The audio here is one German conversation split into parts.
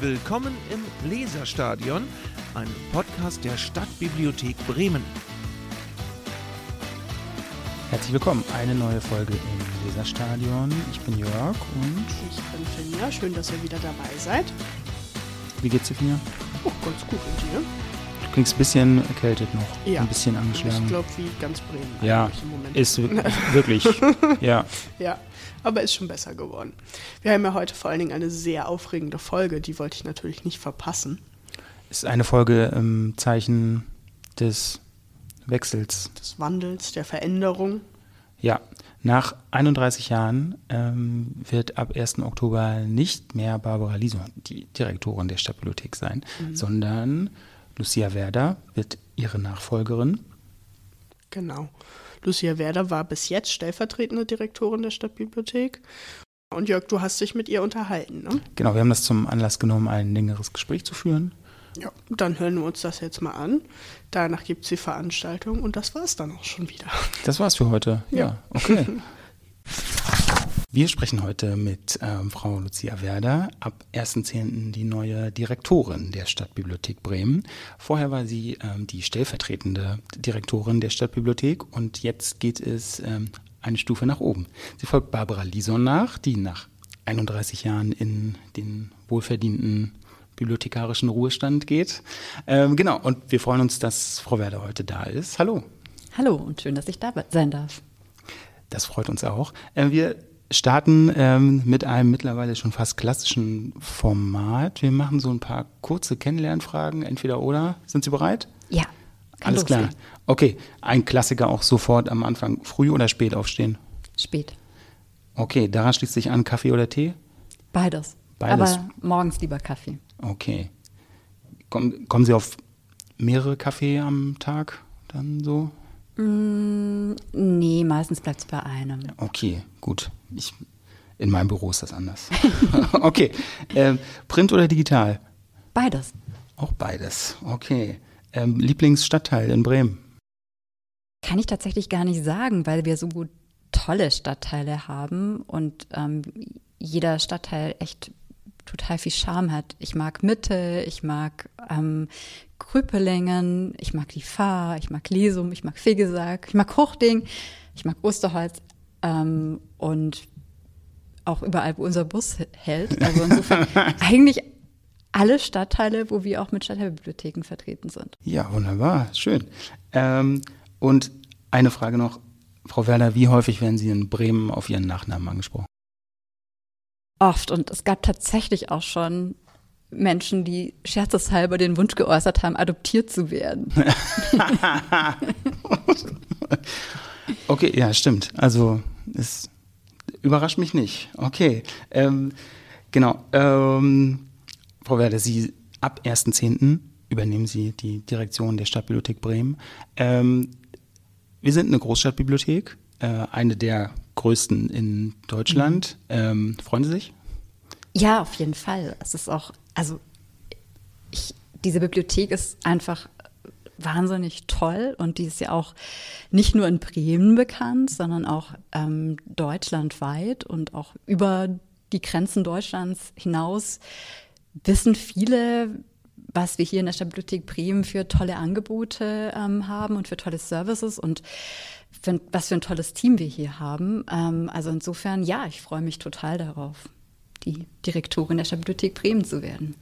Willkommen im Leserstadion, einem Podcast der Stadtbibliothek Bremen. Herzlich willkommen, eine neue Folge im Leserstadion. Ich bin Jörg und Ich bin Finja, schön, dass ihr wieder dabei seid. wie geht's dir, Finja? Oh, ganz gut und dir? Klingst ein bisschen erkältet noch, Ja. ein bisschen angeschlagen. Ich glaube, wie ganz Bremen Ja, im Moment. Ist wir- wirklich, ja. Ja, aber ist schon besser geworden. Wir haben ja heute vor allen Dingen eine sehr aufregende Folge, die wollte ich natürlich nicht verpassen. Ist eine Folge im Zeichen des Wechsels. Des Wandels, der Veränderung. Ja, nach 31 Jahren ähm, wird ab 1. Oktober nicht mehr Barbara Liso die Direktorin der Stadtbibliothek sein, Mhm. sondern Lucia Werder wird ihre Nachfolgerin. Genau. Lucia Werder war bis jetzt stellvertretende Direktorin der Stadtbibliothek. Und Jörg, du hast dich mit ihr unterhalten, ne? Genau, wir haben das zum Anlass genommen, ein längeres Gespräch zu führen. Ja. Dann hören wir uns das jetzt mal an. Danach gibt es die Veranstaltung und das war es dann auch schon wieder. Das war's für heute. Ja, Ja. okay. Wir sprechen heute mit ähm, Frau Lucia Werder, ab 1.10. die neue Direktorin der Stadtbibliothek Bremen. Vorher war sie ähm, die stellvertretende Direktorin der Stadtbibliothek und jetzt geht es ähm, eine Stufe nach oben. Sie folgt Barbara Lison nach, die nach 31 Jahren in den wohlverdienten bibliothekarischen Ruhestand geht. Ähm, genau, und wir freuen uns, dass Frau Werder heute da ist. Hallo. Hallo und schön, dass ich da sein darf. Das freut uns auch. Äh, wir starten ähm, mit einem mittlerweile schon fast klassischen Format. Wir machen so ein paar kurze Kennenlernfragen, entweder oder. Sind Sie bereit? Ja, Alles klar. losgehen. Okay, ein Klassiker auch sofort am Anfang. Früh oder spät aufstehen? Spät. Okay, daran schließt sich an Kaffee oder Tee? Beides. Beides. Aber morgens lieber Kaffee. Okay. Kommen, kommen Sie auf mehrere Kaffee am Tag dann so? Mm, nee, meistens bleibt es bei einem. Okay, gut. Ich, in meinem Büro ist das anders. okay. Ähm, Print oder digital? Beides. Auch beides. Okay. Ähm, Lieblingsstadtteil in Bremen? Kann ich tatsächlich gar nicht sagen, weil wir so gut tolle Stadtteile haben und ähm, jeder Stadtteil echt total viel Charme hat. Ich mag Mitte, ich mag ähm, Krüpelingen, ich mag die Fahr, ich mag Lesum, ich mag Fegesack, ich mag Hochding, ich mag Osterholz ähm, und auch überall, wo unser Bus hält. Also insofern eigentlich alle Stadtteile, wo wir auch mit Stadtteilbibliotheken vertreten sind. Ja, wunderbar. Schön. Ähm, und eine Frage noch. Frau Werner, wie häufig werden Sie in Bremen auf Ihren Nachnamen angesprochen? Oft. Und es gab tatsächlich auch schon Menschen, die scherzeshalber den Wunsch geäußert haben, adoptiert zu werden. Okay, ja, stimmt. Also, es überrascht mich nicht. Okay. Ähm, genau. Ähm, Frau Werder, Sie ab 1.10. übernehmen Sie die Direktion der Stadtbibliothek Bremen. Ähm, wir sind eine Großstadtbibliothek, äh, eine der größten in Deutschland. Ähm, freuen Sie sich? Ja, auf jeden Fall. Es ist auch, also ich, diese Bibliothek ist einfach wahnsinnig toll und die ist ja auch nicht nur in Bremen bekannt, sondern auch ähm, deutschlandweit und auch über die Grenzen Deutschlands hinaus wissen viele, was wir hier in der Stadtbibliothek Bremen für tolle Angebote ähm, haben und für tolle Services und für, was für ein tolles Team wir hier haben. Ähm, also insofern, ja, ich freue mich total darauf, die Direktorin der Stadtbibliothek Bremen zu werden.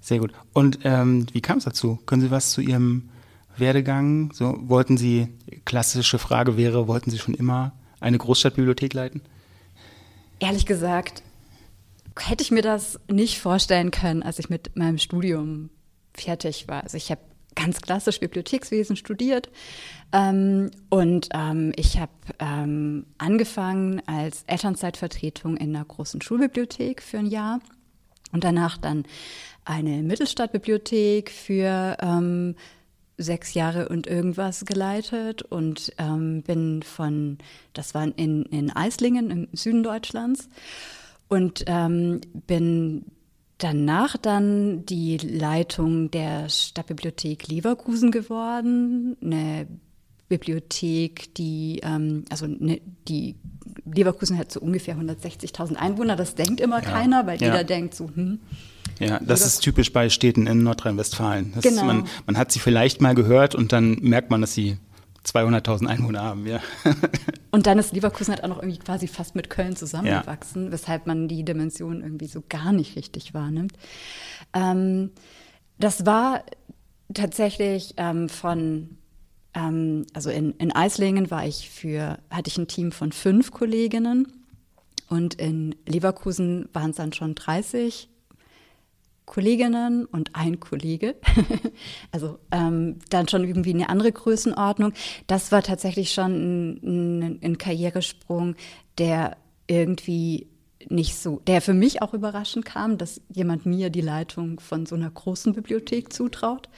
Sehr gut. Und ähm, wie kam es dazu? Können Sie was zu Ihrem Werdegang? So wollten Sie klassische Frage wäre, wollten Sie schon immer eine Großstadtbibliothek leiten? Ehrlich gesagt, hätte ich mir das nicht vorstellen können, als ich mit meinem Studium fertig war. Also ich habe ganz klassisch Bibliothekswesen studiert. Ähm, und ähm, ich habe ähm, angefangen als Elternzeitvertretung in einer großen Schulbibliothek für ein Jahr und danach dann eine Mittelstadtbibliothek für ähm, sechs Jahre und irgendwas geleitet und ähm, bin von, das war in, in Eislingen im Süden Deutschlands und ähm, bin danach dann die Leitung der Stadtbibliothek Leverkusen geworden, eine Bibliothek, die, ähm, also ne, die Leverkusen hat so ungefähr 160.000 Einwohner. Das denkt immer ja. keiner, weil ja. jeder denkt so, hm. Ja, das ist typisch bei Städten in Nordrhein-Westfalen. Genau. Man, man hat sie vielleicht mal gehört und dann merkt man, dass sie 200.000 Einwohner haben, ja. Und dann ist Leverkusen halt auch noch irgendwie quasi fast mit Köln zusammengewachsen, ja. weshalb man die Dimension irgendwie so gar nicht richtig wahrnimmt. Ähm, das war tatsächlich ähm, von, ähm, also in, in Eislingen war ich für, hatte ich ein Team von fünf Kolleginnen und in Leverkusen waren es dann schon 30 Kolleginnen und ein Kollege. also ähm, dann schon irgendwie eine andere Größenordnung. Das war tatsächlich schon ein, ein, ein Karrieresprung, der irgendwie nicht so, der für mich auch überraschend kam, dass jemand mir die Leitung von so einer großen Bibliothek zutraut.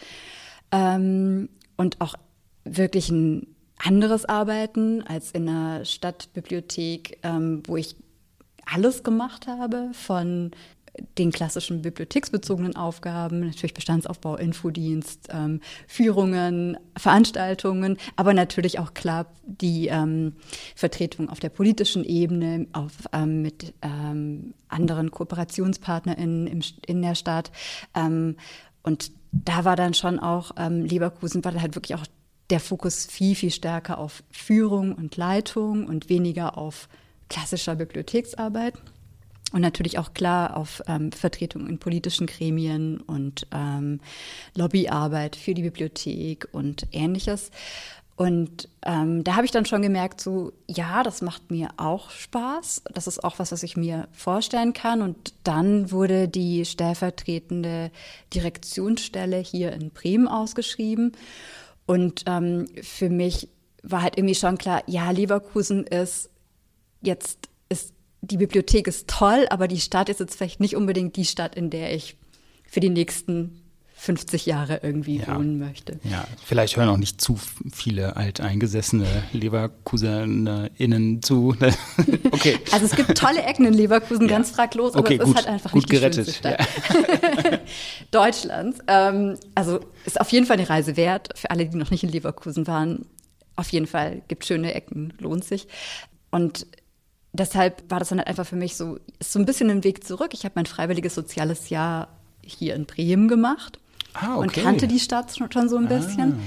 Ähm, und auch wirklich ein anderes Arbeiten als in einer Stadtbibliothek, ähm, wo ich alles gemacht habe, von den klassischen bibliotheksbezogenen Aufgaben, natürlich Bestandsaufbau, Infodienst, ähm, Führungen, Veranstaltungen, aber natürlich auch klar die ähm, Vertretung auf der politischen Ebene, auf, ähm, mit ähm, anderen KooperationspartnerInnen im, in der Stadt. Ähm, und da war dann schon auch ähm, Leverkusen, war dann halt wirklich auch der Fokus viel, viel stärker auf Führung und Leitung und weniger auf klassischer Bibliotheksarbeit. Und natürlich auch klar auf ähm, Vertretung in politischen Gremien und ähm, Lobbyarbeit für die Bibliothek und ähnliches. Und ähm, da habe ich dann schon gemerkt, so, ja, das macht mir auch Spaß. Das ist auch was, was ich mir vorstellen kann. Und dann wurde die stellvertretende Direktionsstelle hier in Bremen ausgeschrieben. Und ähm, für mich war halt irgendwie schon klar, ja, Leverkusen ist jetzt die Bibliothek ist toll, aber die Stadt ist jetzt vielleicht nicht unbedingt die Stadt, in der ich für die nächsten 50 Jahre irgendwie ja. wohnen möchte. Ja, vielleicht hören auch nicht zu viele alteingesessene LeverkusenerInnen zu. okay. Also es gibt tolle Ecken in Leverkusen, ja. ganz fraglos, aber okay, es gut, ist halt einfach gut nicht gerettet. die schönste Stadt ja. Deutschlands. Ähm, also ist auf jeden Fall eine Reise wert, für alle, die noch nicht in Leverkusen waren. Auf jeden Fall gibt schöne Ecken, lohnt sich. Und deshalb war das dann halt einfach für mich so, so ein bisschen ein Weg zurück. Ich habe mein freiwilliges soziales Jahr hier in Bremen gemacht ah, okay. und kannte die Stadt schon so ein bisschen. Ah.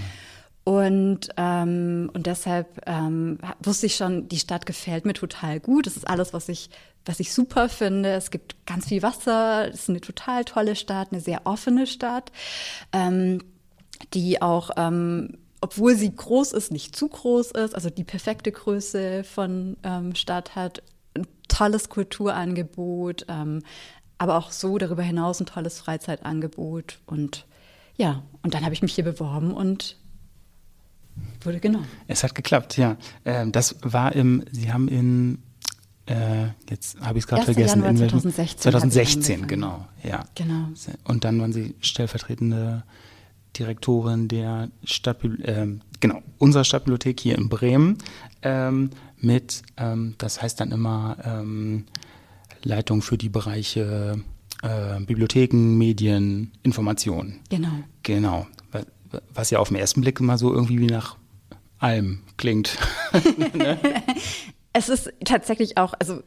Und, ähm, und deshalb ähm, wusste ich schon, die Stadt gefällt mir total gut. Das ist alles, was ich, was ich super finde. Es gibt ganz viel Wasser. Es ist eine total tolle Stadt, eine sehr offene Stadt, ähm, die auch ähm, obwohl sie groß ist, nicht zu groß ist, also die perfekte Größe von ähm, Stadt hat, ein tolles Kulturangebot, ähm, aber auch so darüber hinaus ein tolles Freizeitangebot. Und ja, und dann habe ich mich hier beworben und wurde genommen. Es hat geklappt, ja. Ähm, das war im, Sie haben in äh, jetzt habe ich es gerade vergessen. Januar 2016. 2016, genau, ja. Genau. Und dann waren Sie stellvertretende Direktorin der Stadt, äh, genau, unserer Stadtbibliothek hier in Bremen ähm, mit, ähm, das heißt dann immer ähm, Leitung für die Bereiche äh, Bibliotheken, Medien, Informationen. Genau. Genau. Was ja auf den ersten Blick immer so irgendwie wie nach allem klingt. ne? Es ist tatsächlich auch, also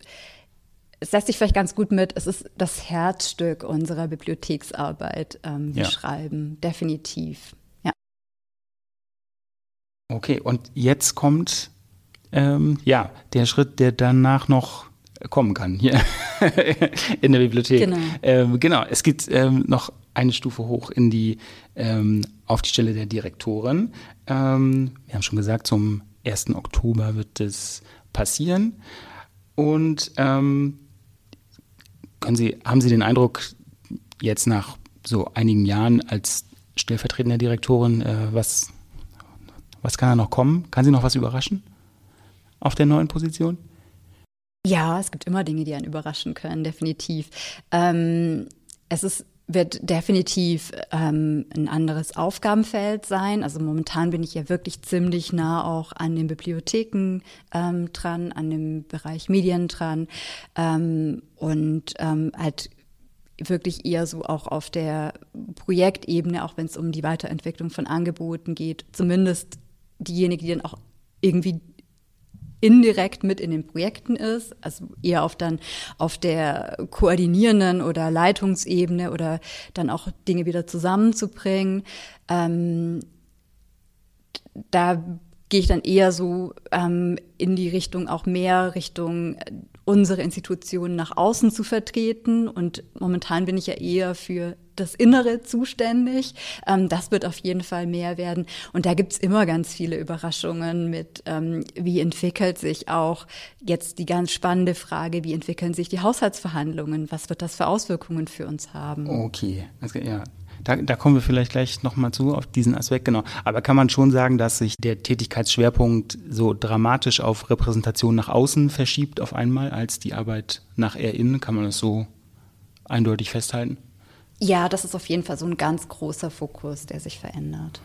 es lässt sich vielleicht ganz gut mit, es ist das Herzstück unserer Bibliotheksarbeit ähm, ja. beschreiben, definitiv. Ja. Okay, und jetzt kommt ähm, ja der Schritt, der danach noch kommen kann hier in der Bibliothek. Genau, ähm, genau. es geht ähm, noch eine Stufe hoch in die ähm, auf die Stelle der Direktorin. Ähm, wir haben schon gesagt, zum 1. Oktober wird es passieren. Und ähm, können Sie, haben Sie den Eindruck, jetzt nach so einigen Jahren als stellvertretende Direktorin, äh, was, was kann da noch kommen? Kann Sie noch was überraschen auf der neuen Position? Ja, es gibt immer Dinge, die einen überraschen können, definitiv. Ähm, es ist wird definitiv ähm, ein anderes Aufgabenfeld sein. Also momentan bin ich ja wirklich ziemlich nah auch an den Bibliotheken ähm, dran, an dem Bereich Medien dran ähm, und ähm, halt wirklich eher so auch auf der Projektebene, auch wenn es um die Weiterentwicklung von Angeboten geht, zumindest diejenige, die dann auch irgendwie indirekt mit in den Projekten ist, also eher auf dann auf der koordinierenden oder Leitungsebene oder dann auch Dinge wieder zusammenzubringen. Ähm, da gehe ich dann eher so ähm, in die Richtung, auch mehr Richtung äh, unsere Institutionen nach außen zu vertreten. Und momentan bin ich ja eher für das Innere zuständig. Ähm, das wird auf jeden Fall mehr werden. Und da gibt's immer ganz viele Überraschungen mit, ähm, wie entwickelt sich auch jetzt die ganz spannende Frage, wie entwickeln sich die Haushaltsverhandlungen? Was wird das für Auswirkungen für uns haben? Okay, also, ja. Da, da kommen wir vielleicht gleich nochmal zu, auf diesen Aspekt, genau. Aber kann man schon sagen, dass sich der Tätigkeitsschwerpunkt so dramatisch auf Repräsentation nach außen verschiebt auf einmal, als die Arbeit nach eher innen? Kann man das so eindeutig festhalten? Ja, das ist auf jeden Fall so ein ganz großer Fokus, der sich verändert.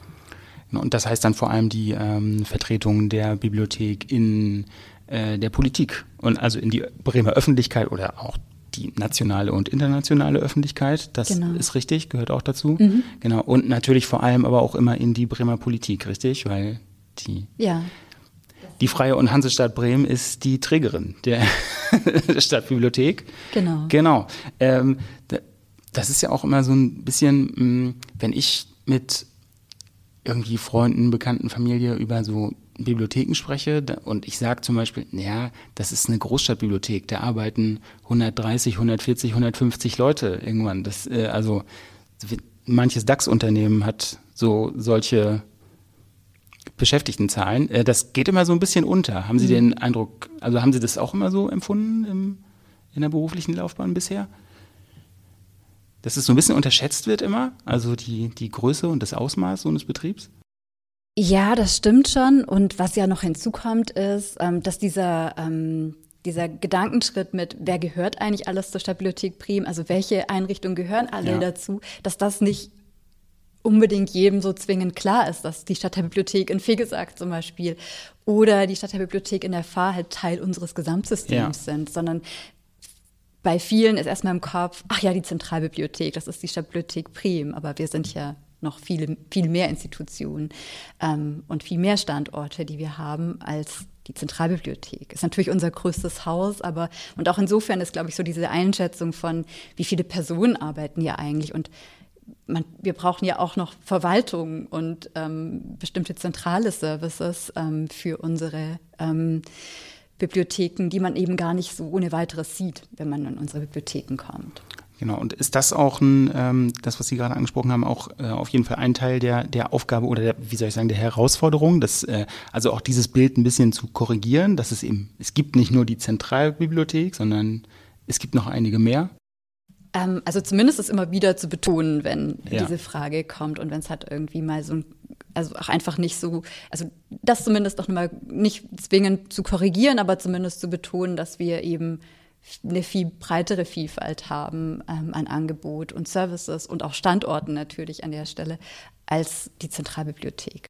Genau, und das heißt dann vor allem die ähm, Vertretung der Bibliothek in äh, der Politik und also in die Bremer Öffentlichkeit oder auch die nationale und internationale Öffentlichkeit. Das genau. ist richtig, gehört auch dazu. Mhm. Genau. Und natürlich vor allem aber auch immer in die Bremer Politik, richtig? Weil die, ja. die Freie und Hansestadt Bremen ist die Trägerin der Stadtbibliothek. Genau. Genau. Ähm, das ist ja auch immer so ein bisschen, mm, wenn ich mit irgendwie Freunden, Bekannten, Familie über so Bibliotheken spreche und ich sage zum Beispiel, naja, das ist eine Großstadtbibliothek, da arbeiten 130, 140, 150 Leute irgendwann. Das, äh, also manches DAX-Unternehmen hat so solche Beschäftigtenzahlen. Äh, das geht immer so ein bisschen unter. Haben Sie mhm. den Eindruck, also haben Sie das auch immer so empfunden im, in der beruflichen Laufbahn bisher? dass es so ein bisschen unterschätzt wird immer, also die, die Größe und das Ausmaß so eines Betriebs? Ja, das stimmt schon. Und was ja noch hinzukommt, ist, ähm, dass dieser, ähm, dieser Gedankenschritt mit, wer gehört eigentlich alles zur Stadtbibliothek Prim, also welche Einrichtungen gehören alle ja. dazu, dass das nicht unbedingt jedem so zwingend klar ist, dass die Stadtbibliothek in Fegesack zum Beispiel oder die Stadtbibliothek in der Fahr halt Teil unseres Gesamtsystems ja. sind, sondern bei vielen ist erstmal im Kopf, ach ja, die Zentralbibliothek, das ist die Stadtbibliothek Prim, aber wir sind ja noch viele, viel mehr Institutionen ähm, und viel mehr Standorte, die wir haben als die Zentralbibliothek. Ist natürlich unser größtes Haus, aber und auch insofern ist, glaube ich, so diese Einschätzung von, wie viele Personen arbeiten hier eigentlich und man, wir brauchen ja auch noch Verwaltung und ähm, bestimmte zentrale Services ähm, für unsere ähm, Bibliotheken, die man eben gar nicht so ohne weiteres sieht, wenn man in unsere Bibliotheken kommt. Genau, und ist das auch ein, ähm, das, was Sie gerade angesprochen haben, auch äh, auf jeden Fall ein Teil der, der Aufgabe oder der, wie soll ich sagen, der Herausforderung, dass, äh, also auch dieses Bild ein bisschen zu korrigieren, dass es eben, es gibt nicht nur die Zentralbibliothek, sondern es gibt noch einige mehr? Ähm, also zumindest ist immer wieder zu betonen, wenn ja. diese Frage kommt und wenn es halt irgendwie mal so ein also auch einfach nicht so, also das zumindest auch mal nicht zwingend zu korrigieren, aber zumindest zu betonen, dass wir eben eine viel breitere Vielfalt haben ähm, an Angebot und Services und auch Standorten natürlich an der Stelle als die Zentralbibliothek.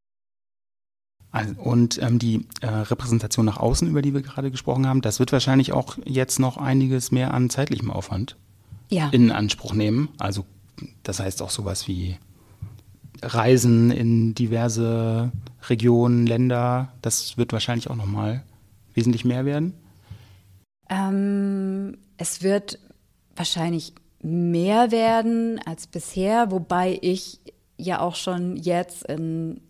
Und ähm, die äh, Repräsentation nach außen, über die wir gerade gesprochen haben, das wird wahrscheinlich auch jetzt noch einiges mehr an zeitlichem Aufwand ja. in Anspruch nehmen. Also das heißt auch sowas wie Reisen in diverse Regionen, Länder, das wird wahrscheinlich auch nochmal wesentlich mehr werden? Ähm, es wird wahrscheinlich mehr werden als bisher, wobei ich ja auch schon jetzt in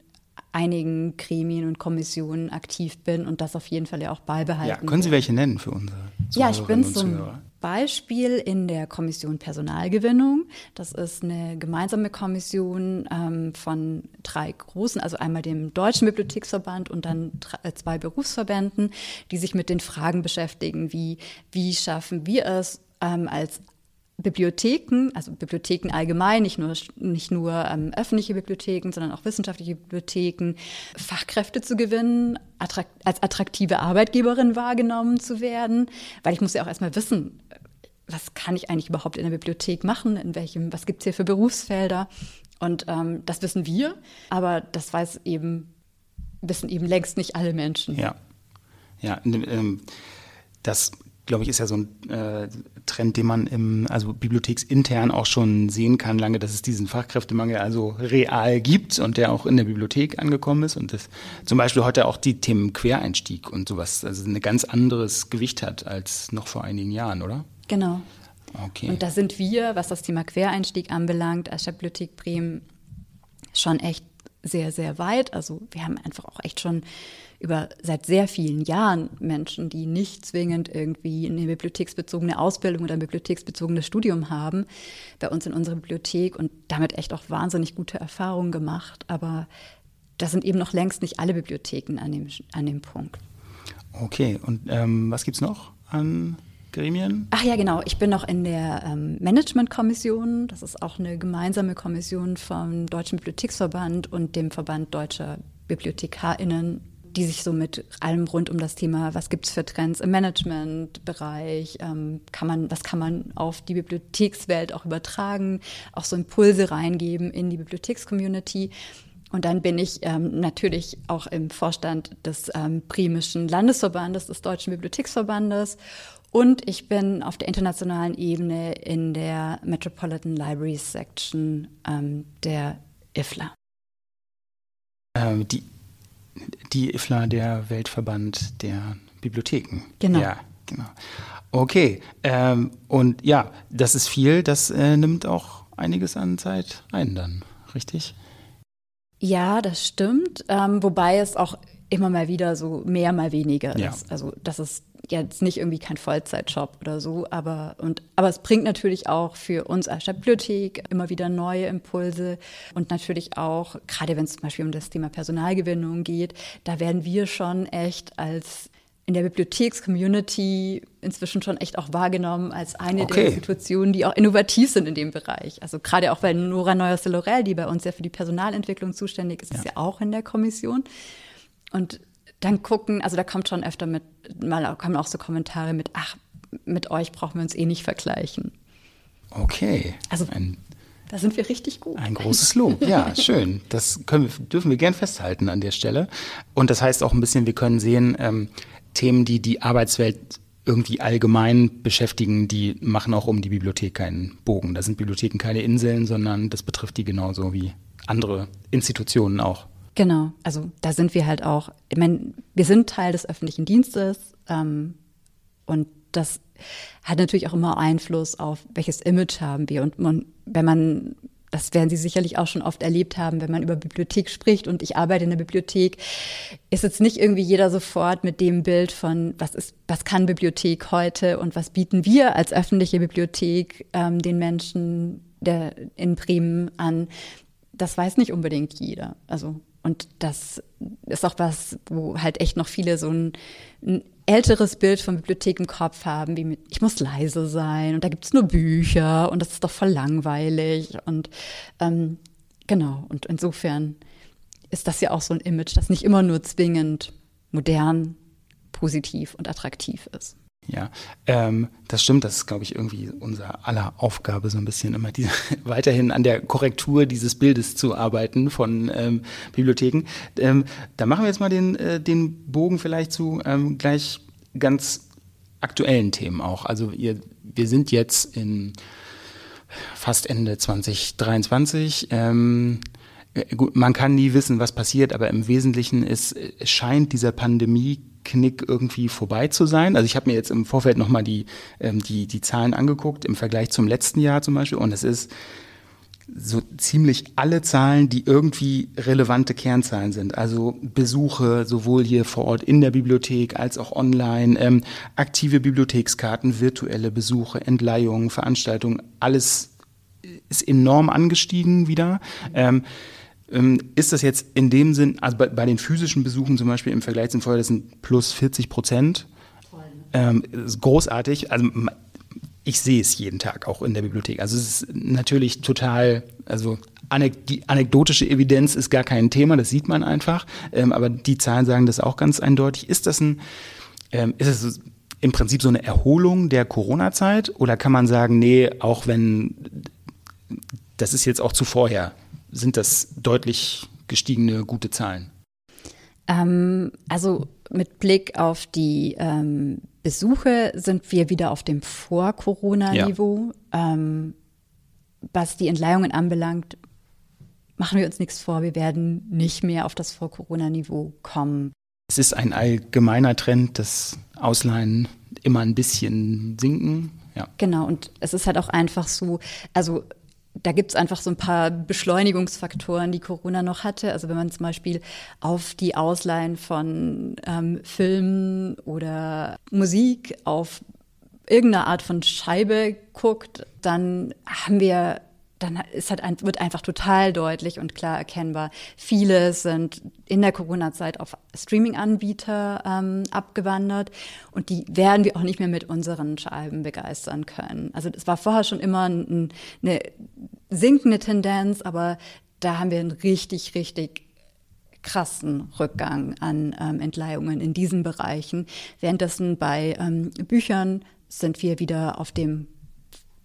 einigen Gremien und Kommissionen aktiv bin und das auf jeden Fall ja auch beibehalten. Ja, können Sie welche nennen für unsere Ja, ich bin zum Beispiel in der Kommission Personalgewinnung. Das ist eine gemeinsame Kommission ähm, von drei großen, also einmal dem Deutschen Bibliotheksverband und dann äh, zwei Berufsverbänden, die sich mit den Fragen beschäftigen, wie, wie schaffen wir es ähm, als Bibliotheken, also Bibliotheken allgemein, nicht nur, nicht nur ähm, öffentliche Bibliotheken, sondern auch wissenschaftliche Bibliotheken, Fachkräfte zu gewinnen, attrakt als attraktive Arbeitgeberin wahrgenommen zu werden, weil ich muss ja auch erstmal wissen, was kann ich eigentlich überhaupt in der Bibliothek machen, in welchem, was gibt's hier für Berufsfelder? Und ähm, das wissen wir, aber das weiß eben, wissen eben längst nicht alle Menschen. Ja, ja, ähm, das glaube ich, ist ja so ein äh, Trend, den man im, also bibliotheksintern auch schon sehen kann, lange, dass es diesen Fachkräftemangel also real gibt und der auch in der Bibliothek angekommen ist und das zum Beispiel heute auch die Themen Quereinstieg und sowas, also ein ganz anderes Gewicht hat als noch vor einigen Jahren, oder? Genau. Okay. Und da sind wir, was das Thema Quereinstieg anbelangt, als Stadtbibliothek Bremen schon echt sehr, sehr weit. Also wir haben einfach auch echt schon über seit sehr vielen Jahren Menschen, die nicht zwingend irgendwie eine bibliotheksbezogene Ausbildung oder ein bibliotheksbezogenes Studium haben, bei uns in unserer Bibliothek und damit echt auch wahnsinnig gute Erfahrungen gemacht. Aber das sind eben noch längst nicht alle Bibliotheken an dem, an dem Punkt. Okay, und ähm, was gibt es noch an Gremien? Ach ja, genau. Ich bin noch in der ähm, Managementkommission. Das ist auch eine gemeinsame Kommission vom Deutschen Bibliotheksverband und dem Verband Deutscher BibliothekarInnen die sich so mit allem rund um das Thema, was gibt es für Trends im Managementbereich, ähm, kann man, was kann man auf die Bibliothekswelt auch übertragen, auch so Impulse reingeben in die Bibliothekscommunity. Und dann bin ich ähm, natürlich auch im Vorstand des ähm, Bremischen Landesverbandes, des Deutschen Bibliotheksverbandes. Und ich bin auf der internationalen Ebene in der Metropolitan Libraries Section ähm, der IFLA. Ähm, die die IFLA, der Weltverband der Bibliotheken. Genau. Ja, genau. Okay, ähm, und ja, das ist viel, das äh, nimmt auch einiges an Zeit ein dann, richtig? Ja, das stimmt, ähm, wobei es auch immer mal wieder so mehr, mal weniger ja. ist. Also das ist jetzt nicht irgendwie kein Vollzeitjob oder so, aber, und, aber es bringt natürlich auch für uns als Bibliothek immer wieder neue Impulse und natürlich auch, gerade wenn es zum Beispiel um das Thema Personalgewinnung geht, da werden wir schon echt als in der Bibliotheks-Community inzwischen schon echt auch wahrgenommen als eine okay. der Institutionen, die auch innovativ sind in dem Bereich. Also gerade auch bei Nora Neuer-Lorel, die bei uns ja für die Personalentwicklung zuständig ist, ja. ist ja auch in der Kommission. Und dann gucken, also da kommt schon öfter mit, mal kommen auch so Kommentare mit, ach, mit euch brauchen wir uns eh nicht vergleichen. Okay. Also ein, da sind wir richtig gut. Ein großes Lob, ja, schön. Das können dürfen wir gern festhalten an der Stelle. Und das heißt auch ein bisschen, wir können sehen, ähm, Themen, die die Arbeitswelt irgendwie allgemein beschäftigen, die machen auch um die Bibliothek keinen Bogen. Da sind Bibliotheken keine Inseln, sondern das betrifft die genauso wie andere Institutionen auch. Genau, also da sind wir halt auch, ich meine, wir sind Teil des öffentlichen Dienstes ähm, und das hat natürlich auch immer Einfluss auf, welches Image haben wir. Und man, wenn man, das werden Sie sicherlich auch schon oft erlebt haben, wenn man über Bibliothek spricht und ich arbeite in der Bibliothek, ist jetzt nicht irgendwie jeder sofort mit dem Bild von, was ist, was kann Bibliothek heute und was bieten wir als öffentliche Bibliothek ähm, den Menschen der, in Bremen an. Das weiß nicht unbedingt jeder. Also und das ist auch was, wo halt echt noch viele so ein, ein älteres Bild von Bibliothek im Kopf haben, wie mit, ich muss leise sein und da gibt es nur Bücher und das ist doch voll langweilig. Und ähm, genau, und insofern ist das ja auch so ein Image, das nicht immer nur zwingend modern, positiv und attraktiv ist. Ja, ähm, das stimmt. Das ist, glaube ich, irgendwie unser aller Aufgabe, so ein bisschen immer diese, weiterhin an der Korrektur dieses Bildes zu arbeiten von ähm, Bibliotheken. Ähm, da machen wir jetzt mal den, äh, den Bogen vielleicht zu ähm, gleich ganz aktuellen Themen auch. Also ihr, wir sind jetzt in fast Ende 2023. Ähm, äh, gut, man kann nie wissen, was passiert, aber im Wesentlichen ist, scheint dieser Pandemie Knick irgendwie vorbei zu sein. Also ich habe mir jetzt im Vorfeld nochmal die, ähm, die, die Zahlen angeguckt, im Vergleich zum letzten Jahr zum Beispiel. Und es ist so ziemlich alle Zahlen, die irgendwie relevante Kernzahlen sind. Also Besuche sowohl hier vor Ort in der Bibliothek als auch online, ähm, aktive Bibliothekskarten, virtuelle Besuche, Entleihungen, Veranstaltungen, alles ist enorm angestiegen wieder. Ähm, ist das jetzt in dem Sinn, also bei, bei, den physischen Besuchen zum Beispiel im Vergleich zum Vorjahr, das sind plus 40 Prozent. Ähm, ist großartig. Also ich sehe es jeden Tag auch in der Bibliothek. Also es ist natürlich total, also die anekdotische Evidenz ist gar kein Thema, das sieht man einfach. Ähm, aber die Zahlen sagen das auch ganz eindeutig. Ist das ein, ähm, ist es im Prinzip so eine Erholung der Corona-Zeit oder kann man sagen, nee, auch wenn das ist jetzt auch zu vorher sind das deutlich gestiegene gute Zahlen. Ähm, also mit Blick auf die ähm, Besuche sind wir wieder auf dem Vor-Corona-Niveau. Ja. Ähm, was die Entleihungen anbelangt, machen wir uns nichts vor, wir werden nicht mehr auf das Vor-Corona-Niveau kommen. Es ist ein allgemeiner Trend, dass Ausleihen immer ein bisschen sinken. Ja. Genau, und es ist halt auch einfach so, also da gibt es einfach so ein paar Beschleunigungsfaktoren, die Corona noch hatte. Also wenn man zum Beispiel auf die Ausleihen von ähm, Filmen oder Musik auf irgendeine Art von Scheibe guckt, dann haben wir dann ist halt ein, wird einfach total deutlich und klar erkennbar. Viele sind in der Corona-Zeit auf Streaming-Anbieter ähm, abgewandert und die werden wir auch nicht mehr mit unseren Scheiben begeistern können. Also es war vorher schon immer ein, eine sinkende Tendenz, aber da haben wir einen richtig, richtig krassen Rückgang an ähm, Entleihungen in diesen Bereichen. Währenddessen bei ähm, Büchern sind wir wieder auf dem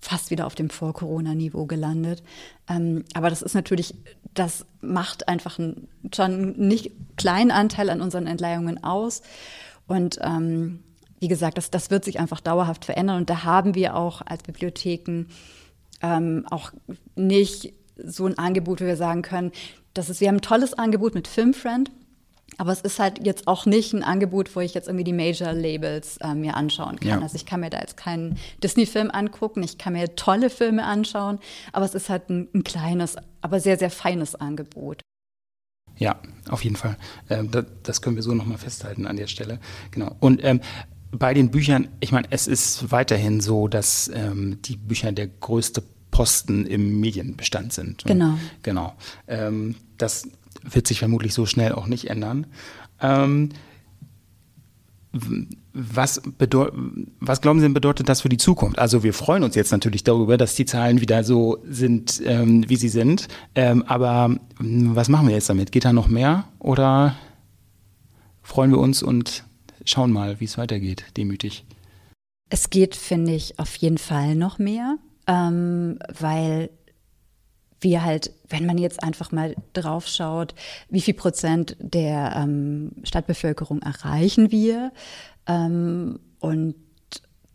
fast wieder auf dem Vor-Corona-Niveau gelandet. Ähm, aber das ist natürlich, das macht einfach einen, schon einen nicht kleinen Anteil an unseren Entleihungen aus. Und ähm, wie gesagt, das, das wird sich einfach dauerhaft verändern. Und da haben wir auch als Bibliotheken ähm, auch nicht so ein Angebot, wo wir sagen können, das ist, wir haben ein tolles Angebot mit Filmfriend. Aber es ist halt jetzt auch nicht ein Angebot, wo ich jetzt irgendwie die Major-Labels äh, mir anschauen kann. Ja. Also ich kann mir da jetzt keinen Disney-Film angucken, ich kann mir tolle Filme anschauen, aber es ist halt ein, ein kleines, aber sehr, sehr feines Angebot. Ja, auf jeden Fall. Ähm, das, das, können wir so nochmal festhalten an der Stelle. Genau. Und ähm, bei den Büchern, ich meine, es ist weiterhin so, dass ähm, die Bücher der größte Posten im Medienbestand sind. Genau. Genau. Ähm, das wird sich vermutlich so schnell auch nicht ändern. Ähm, was, was, glauben Sie, bedeutet das für die Zukunft? Also wir freuen uns jetzt natürlich darüber, dass die Zahlen wieder so sind, ähm, wie sie sind. Ähm, aber was machen wir jetzt damit? Geht da noch mehr oder freuen wir uns und schauen mal, wie es weitergeht, demütig? Es geht, finde ich, auf jeden Fall noch mehr, ähm, weil wir halt, wenn man jetzt einfach mal drauf schaut, wie viel Prozent der ähm, Stadtbevölkerung erreichen wir. Ähm, und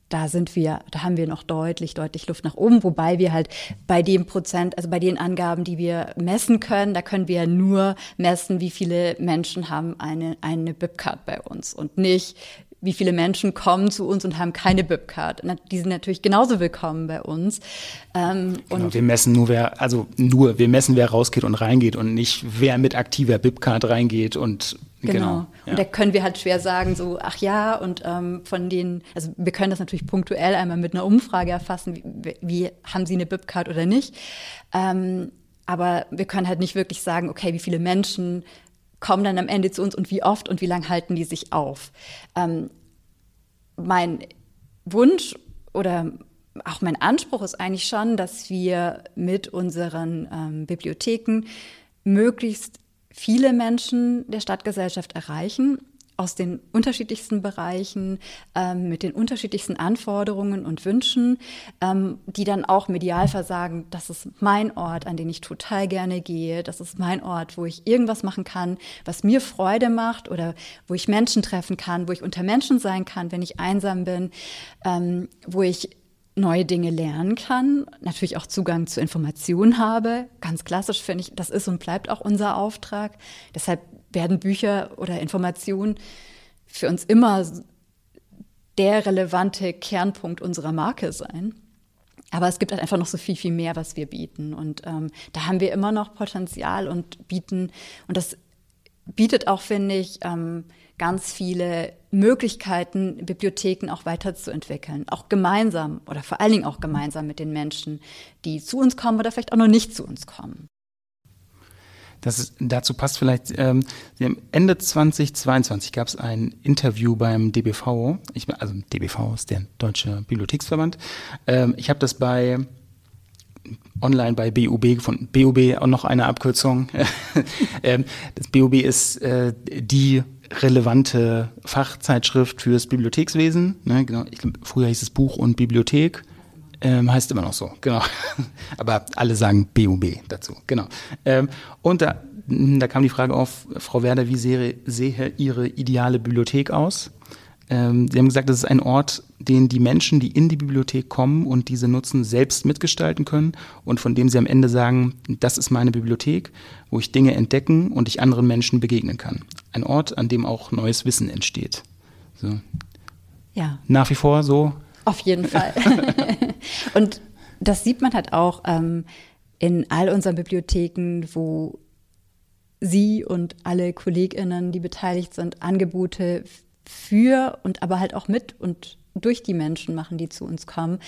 da sind wir, da haben wir noch deutlich, deutlich Luft nach oben, wobei wir halt bei dem Prozent, also bei den Angaben, die wir messen können, da können wir nur messen, wie viele Menschen haben eine, eine BIP-Card bei uns und nicht, wie viele Menschen kommen zu uns und haben keine BIP-Card. Die sind natürlich genauso willkommen bei uns. Ähm, genau, und wir messen nur, wer, also nur, wir messen, wer rausgeht und reingeht und nicht, wer mit aktiver BIP-Card reingeht und Genau. genau. Ja. Und da können wir halt schwer sagen, so, ach ja, und ähm, von denen, also wir können das natürlich punktuell einmal mit einer Umfrage erfassen, wie, wie haben sie eine BIP-Card oder nicht. Ähm, aber wir können halt nicht wirklich sagen, okay, wie viele Menschen kommen dann am Ende zu uns und wie oft und wie lange halten die sich auf. Ähm, mein Wunsch oder auch mein Anspruch ist eigentlich schon, dass wir mit unseren ähm, Bibliotheken möglichst viele Menschen der Stadtgesellschaft erreichen aus den unterschiedlichsten Bereichen, ähm, mit den unterschiedlichsten Anforderungen und Wünschen, ähm, die dann auch medial versagen, das ist mein Ort, an den ich total gerne gehe, das ist mein Ort, wo ich irgendwas machen kann, was mir Freude macht oder wo ich Menschen treffen kann, wo ich unter Menschen sein kann, wenn ich einsam bin, ähm, wo ich neue Dinge lernen kann, natürlich auch Zugang zu Informationen habe. Ganz klassisch finde ich, das ist und bleibt auch unser Auftrag. Deshalb werden Bücher oder Informationen für uns immer der relevante Kernpunkt unserer Marke sein. Aber es gibt halt einfach noch so viel, viel mehr, was wir bieten. Und ähm, da haben wir immer noch Potenzial und bieten, und das bietet auch, finde ich, ähm, ganz viele Möglichkeiten, Bibliotheken auch weiterzuentwickeln. Auch gemeinsam oder vor allen Dingen auch gemeinsam mit den Menschen, die zu uns kommen oder vielleicht auch noch nicht zu uns kommen. Das dazu passt vielleicht, ähm, Ende 2022 gab es ein Interview beim DBV, ich, also DBV ist der Deutsche Bibliotheksverband. Ähm, ich habe das bei online bei BUB von BUB auch noch eine Abkürzung. ähm, das BUB ist äh, die relevante Fachzeitschrift fürs Bibliothekswesen. Ne, genau, ich, früher hieß es Buch und Bibliothek. Ähm, heißt immer noch so, genau. Aber alle sagen BUB dazu, genau. Ähm, und da, da kam die Frage auf, Frau Werder, wie sehe, sehe Ihre ideale Bibliothek aus? Ähm, Sie haben gesagt, das ist ein Ort, den die Menschen, die in die Bibliothek kommen und diese nutzen, selbst mitgestalten können und von dem Sie am Ende sagen, das ist meine Bibliothek, wo ich Dinge entdecken und ich anderen Menschen begegnen kann. Ein Ort, an dem auch neues Wissen entsteht. So. Ja. Nach wie vor so? Auf jeden Fall. und das sieht man halt auch ähm, in all unseren Bibliotheken, wo Sie und alle KollegInnen, die beteiligt sind, Angebote für und aber halt auch mit und durch die Menschen machen, die zu uns kommen,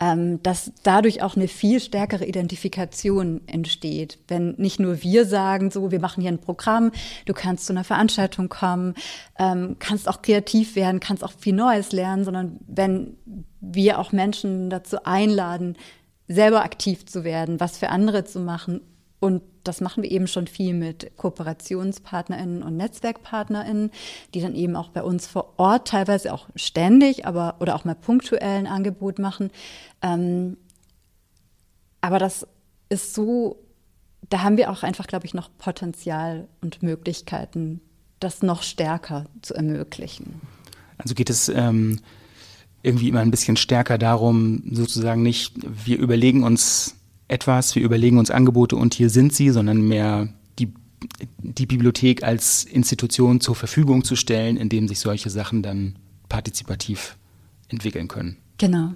ähm, dass dadurch auch eine viel stärkere Identifikation entsteht. Wenn nicht nur wir sagen, so, wir machen hier ein Programm, du kannst zu einer Veranstaltung kommen, ähm, kannst auch kreativ werden, kannst auch viel Neues lernen, sondern wenn wir auch Menschen dazu einladen, selber aktiv zu werden, was für andere zu machen und das machen wir eben schon viel mit KooperationspartnerInnen und NetzwerkpartnerInnen, die dann eben auch bei uns vor Ort teilweise auch ständig, aber oder auch mal punktuell ein Angebot machen. Ähm, aber das ist so, da haben wir auch einfach, glaube ich, noch Potenzial und Möglichkeiten, das noch stärker zu ermöglichen. Also geht es ähm, irgendwie immer ein bisschen stärker darum, sozusagen nicht, wir überlegen uns etwas, wir überlegen uns Angebote und hier sind sie, sondern mehr die, die Bibliothek als Institution zur Verfügung zu stellen, in dem sich solche Sachen dann partizipativ entwickeln können. Genau.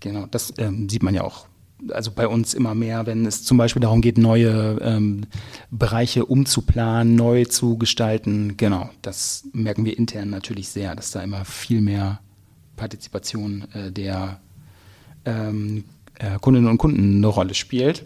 Genau, das ähm, sieht man ja auch also bei uns immer mehr, wenn es zum Beispiel darum geht, neue ähm, Bereiche umzuplanen, neu zu gestalten. Genau, das merken wir intern natürlich sehr, dass da immer viel mehr Partizipation äh, der ähm, äh, Kundinnen und Kunden eine Rolle spielt.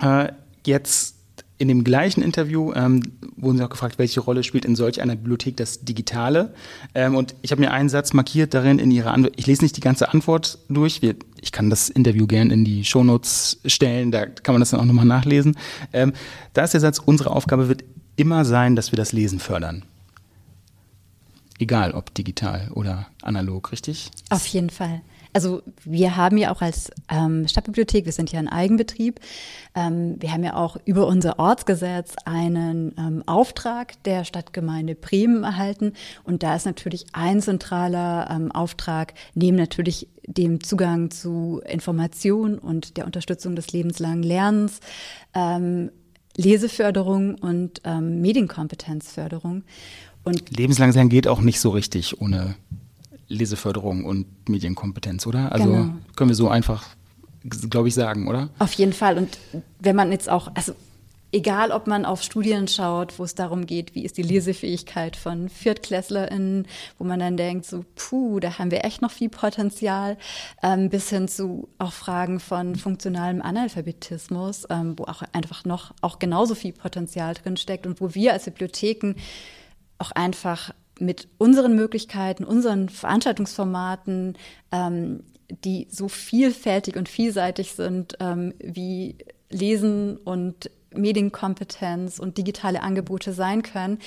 Äh, jetzt in dem gleichen Interview ähm, wurden Sie auch gefragt, welche Rolle spielt in solch einer Bibliothek das Digitale? Ähm, und ich habe mir einen Satz markiert darin in Ihrer Antwort. Ich lese nicht die ganze Antwort durch. Ich kann das Interview gern in die Shownotes stellen, da kann man das dann auch nochmal nachlesen. Da ist der Satz, unsere Aufgabe wird immer sein, dass wir das Lesen fördern. Egal ob digital oder analog, richtig? Auf jeden Fall. Also wir haben ja auch als ähm, Stadtbibliothek, wir sind ja ein Eigenbetrieb, ähm, wir haben ja auch über unser Ortsgesetz einen ähm, Auftrag der Stadtgemeinde Bremen erhalten. Und da ist natürlich ein zentraler ähm, Auftrag, neben natürlich dem Zugang zu Informationen und der Unterstützung des lebenslangen Lernens, ähm, Leseförderung und ähm, Medienkompetenzförderung. Und Lebenslanges Lernen geht auch nicht so richtig ohne Leseförderung und Medienkompetenz, oder? Also genau. können wir so einfach, glaube ich, sagen, oder? Auf jeden Fall. Und wenn man jetzt auch, also egal ob man auf Studien schaut, wo es darum geht, wie ist die Lesefähigkeit von ViertklässlerInnen, wo man dann denkt, so, puh, da haben wir echt noch viel Potenzial, ähm, bis hin zu auch Fragen von funktionalem Analphabetismus, ähm, wo auch einfach noch auch genauso viel Potenzial drin steckt und wo wir als Bibliotheken auch einfach mit unseren Möglichkeiten, unseren Veranstaltungsformaten, ähm, die so vielfältig und vielseitig sind, ähm, wie Lesen und Medienkompetenz und digitale Angebote sein können,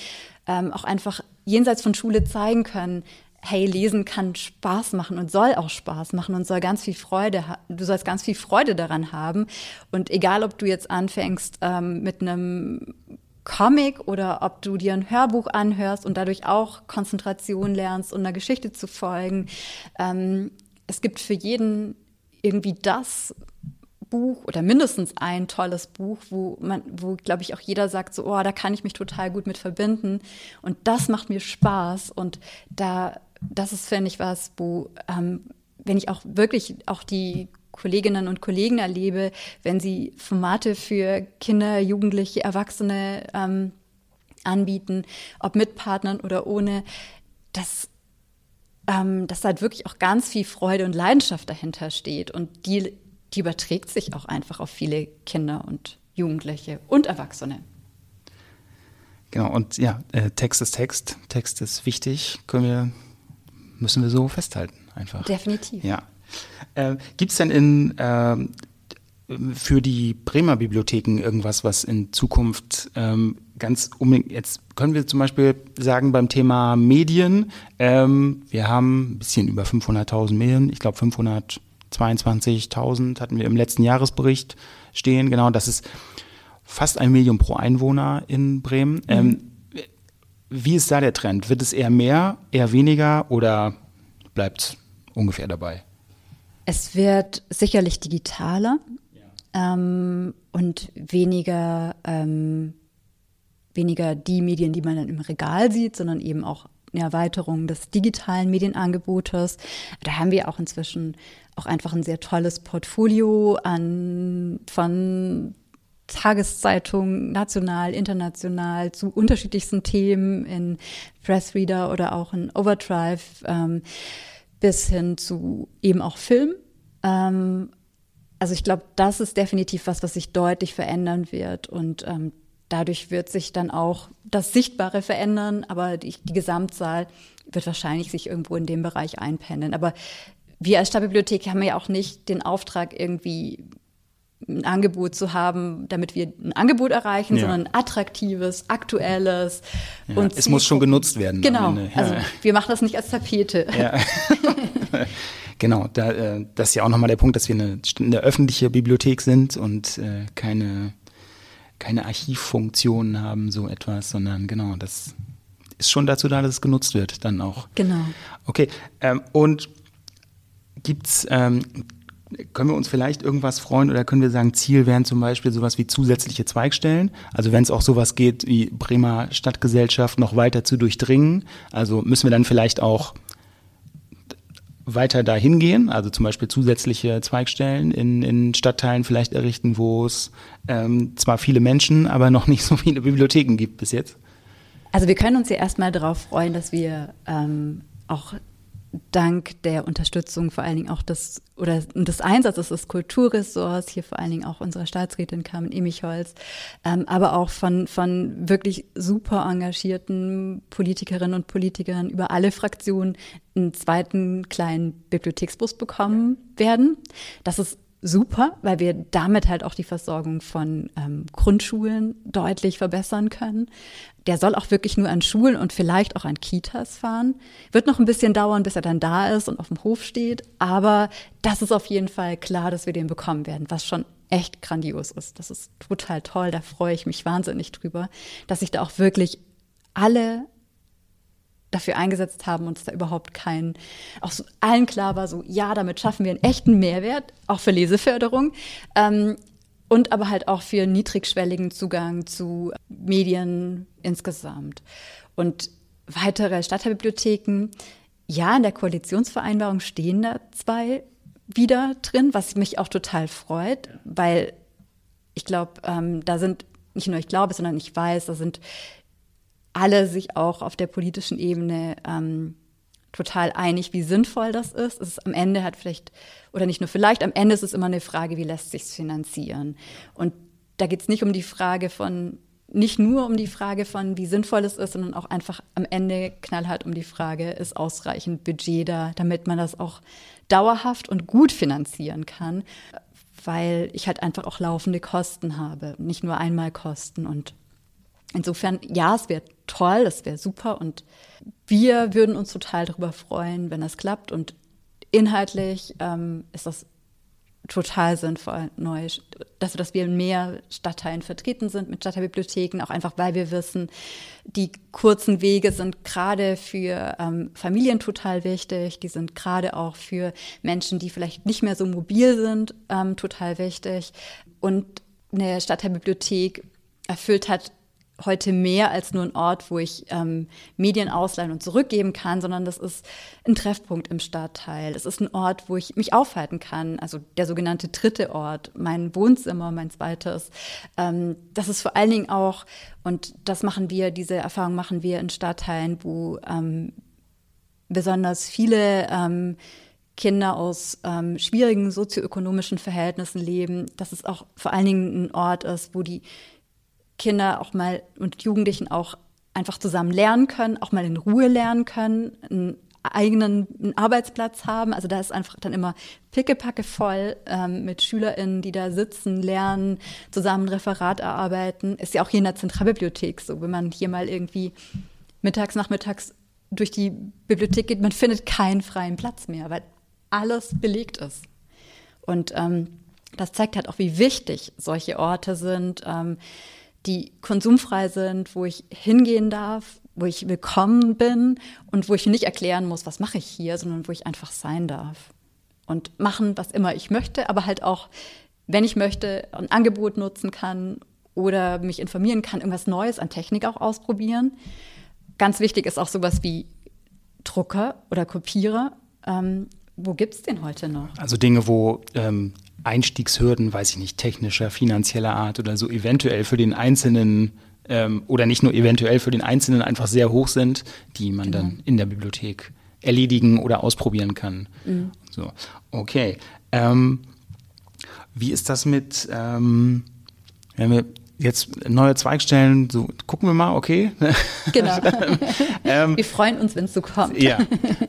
ähm, auch einfach jenseits von Schule zeigen können, hey, Lesen kann Spaß machen und soll auch Spaß machen und soll ganz viel Freude, du sollst ganz viel Freude daran haben. Und egal, ob du jetzt anfängst ähm, mit einem Comic oder ob du dir ein Hörbuch anhörst und dadurch auch Konzentration lernst und einer Geschichte zu folgen. Ähm, es gibt für jeden irgendwie das Buch oder mindestens ein tolles Buch, wo man, wo glaube ich auch jeder sagt, so, oh, da kann ich mich total gut mit verbinden und das macht mir Spaß und da, das ist finde ich was, wo ähm, wenn ich auch wirklich auch die Kolleginnen und Kollegen erlebe, wenn sie Formate für Kinder, Jugendliche, Erwachsene ähm, anbieten, ob mit Partnern oder ohne, dass, ähm, dass halt wirklich auch ganz viel Freude und Leidenschaft dahinter steht. Und die, die überträgt sich auch einfach auf viele Kinder und Jugendliche und Erwachsene. Genau, und ja, äh, Text ist Text, Text ist wichtig, können wir, müssen wir so festhalten einfach. Definitiv. Ja. Äh, Gibt es denn in, äh, für die Bremer Bibliotheken irgendwas, was in Zukunft ähm, ganz unbedingt, jetzt können wir zum Beispiel sagen beim Thema Medien, ähm, wir haben ein bisschen über 500.000 Medien, ich glaube 500 22.000 hatten wir im letzten Jahresbericht stehen. Genau, das ist fast ein Million pro Einwohner in Bremen. Mhm. Ähm, wie ist da der Trend? Wird es eher mehr, eher weniger oder bleibt es ungefähr dabei? Es wird sicherlich digitaler ja. ähm, und weniger, ähm, weniger die Medien, die man dann im Regal sieht, sondern eben auch eine Erweiterung des digitalen Medienangebotes. Da haben wir auch inzwischen auch einfach ein sehr tolles Portfolio an von Tageszeitungen, national, international, zu unterschiedlichsten Themen in Pressreader oder auch in Overdrive, ähm, bis hin zu eben auch Film. Ähm, also ich glaube, das ist definitiv was, was sich deutlich verändern wird und ähm, dadurch wird sich dann auch das Sichtbare verändern, aber die, die Gesamtzahl wird wahrscheinlich sich irgendwo in dem Bereich einpendeln. Aber wir als Stadtbibliothek haben ja auch nicht den Auftrag, irgendwie ein Angebot zu haben, damit wir ein Angebot erreichen, ja. sondern ein attraktives, aktuelles. Ja, und es muss schon genutzt werden. Genau. Ja. Also wir machen das nicht als Tapete. Ja. genau, da, äh, das ist ja auch nochmal der Punkt, dass wir eine, eine öffentliche Bibliothek sind und äh, keine, keine Archivfunktionen haben, so etwas, sondern genau, das ist schon dazu da, dass es genutzt wird, dann auch. Genau. Okay, ähm, und gibt's ähm, können wir uns vielleicht irgendwas freuen oder können wir sagen, Ziel wären zum Beispiel sowas wie zusätzliche Zweigstellen? Also wenn es auch sowas geht wie Bremer Stadtgesellschaft noch weiter zu durchdringen, also müssen wir dann vielleicht auch weiter dahin gehen, also zum Beispiel zusätzliche Zweigstellen in, in Stadtteilen vielleicht errichten, wo es ähm, zwar viele Menschen, aber noch nicht so viele Bibliotheken gibt bis jetzt? Also wir können uns ja erstmal darauf freuen, dass wir ähm, auch dank der Unterstützung vor allen Dingen auch des oder des Einsatzes des Kulturressorts, hier vor allen Dingen auch unserer Staatsrätin Carmen Emicholz, ähm, aber auch von, von wirklich super engagierten Politikerinnen und Politikern über alle Fraktionen einen zweiten kleinen Bibliotheksbus bekommen werden. Das ist super, weil wir damit halt auch die Versorgung von ähm, Grundschulen deutlich verbessern können. Der soll auch wirklich nur an Schulen und vielleicht auch an Kitas fahren. Wird noch ein bisschen dauern, bis er dann da ist und auf dem Hof steht. Aber das ist auf jeden Fall klar, dass wir den bekommen werden, was schon echt grandios ist. Das ist total toll. Da freue ich mich wahnsinnig drüber, dass sich da auch wirklich alle dafür eingesetzt haben und es da überhaupt kein, auch so allen klar war, so ja, damit schaffen wir einen echten Mehrwert, auch für Leseförderung. Ähm, und aber halt auch für niedrigschwelligen Zugang zu Medien insgesamt. Und weitere Stadtteilbibliotheken, ja, in der Koalitionsvereinbarung stehen da zwei wieder drin, was mich auch total freut, weil ich glaube, ähm, da sind nicht nur ich glaube, sondern ich weiß, da sind alle sich auch auf der politischen Ebene ähm, total einig, wie sinnvoll das ist. Es ist am Ende hat vielleicht, oder nicht nur vielleicht, am Ende ist es immer eine Frage, wie lässt sich finanzieren. Und da geht es nicht um die Frage von, nicht nur um die Frage von, wie sinnvoll es ist, sondern auch einfach am Ende knallhart um die Frage, ist ausreichend Budget da, damit man das auch dauerhaft und gut finanzieren kann, weil ich halt einfach auch laufende Kosten habe, nicht nur einmal Kosten und Insofern, ja, es wäre toll, es wäre super und wir würden uns total darüber freuen, wenn das klappt. Und inhaltlich ähm, ist das total sinnvoll, neu, dass, dass wir in mehr Stadtteilen vertreten sind mit Stadtteilbibliotheken, auch einfach, weil wir wissen, die kurzen Wege sind gerade für ähm, Familien total wichtig, die sind gerade auch für Menschen, die vielleicht nicht mehr so mobil sind, ähm, total wichtig. Und eine Stadtteilbibliothek erfüllt hat heute mehr als nur ein Ort, wo ich ähm, Medien ausleihen und zurückgeben kann, sondern das ist ein Treffpunkt im Stadtteil. Es ist ein Ort, wo ich mich aufhalten kann, also der sogenannte dritte Ort, mein Wohnzimmer, mein zweites. Ähm, das ist vor allen Dingen auch, und das machen wir, diese Erfahrung machen wir in Stadtteilen, wo ähm, besonders viele ähm, Kinder aus ähm, schwierigen sozioökonomischen Verhältnissen leben, dass es auch vor allen Dingen ein Ort ist, wo die Kinder auch mal und Jugendlichen auch einfach zusammen lernen können, auch mal in Ruhe lernen können, einen eigenen Arbeitsplatz haben. Also da ist einfach dann immer pickepacke voll ähm, mit SchülerInnen, die da sitzen, lernen, zusammen ein Referat erarbeiten. Ist ja auch hier in der Zentralbibliothek so, wenn man hier mal irgendwie mittags, nachmittags durch die Bibliothek geht, man findet keinen freien Platz mehr, weil alles belegt ist. Und ähm, das zeigt halt auch, wie wichtig solche Orte sind, ähm, die konsumfrei sind, wo ich hingehen darf, wo ich willkommen bin und wo ich nicht erklären muss, was mache ich hier, sondern wo ich einfach sein darf und machen, was immer ich möchte, aber halt auch, wenn ich möchte, ein Angebot nutzen kann oder mich informieren kann, irgendwas Neues an Technik auch ausprobieren. Ganz wichtig ist auch sowas wie Drucker oder Kopierer. Ähm, wo gibt es den heute noch? Also Dinge, wo ähm, Einstiegshürden, weiß ich nicht, technischer, finanzieller Art oder so eventuell für den Einzelnen ähm, oder nicht nur eventuell für den Einzelnen einfach sehr hoch sind, die man genau. dann in der Bibliothek erledigen oder ausprobieren kann. Mhm. So, okay. Ähm, wie ist das mit, ähm, wenn wir jetzt neue Zweigstellen, so gucken wir mal, okay. Genau. ähm, wir freuen uns, wenn es so kommt. ja.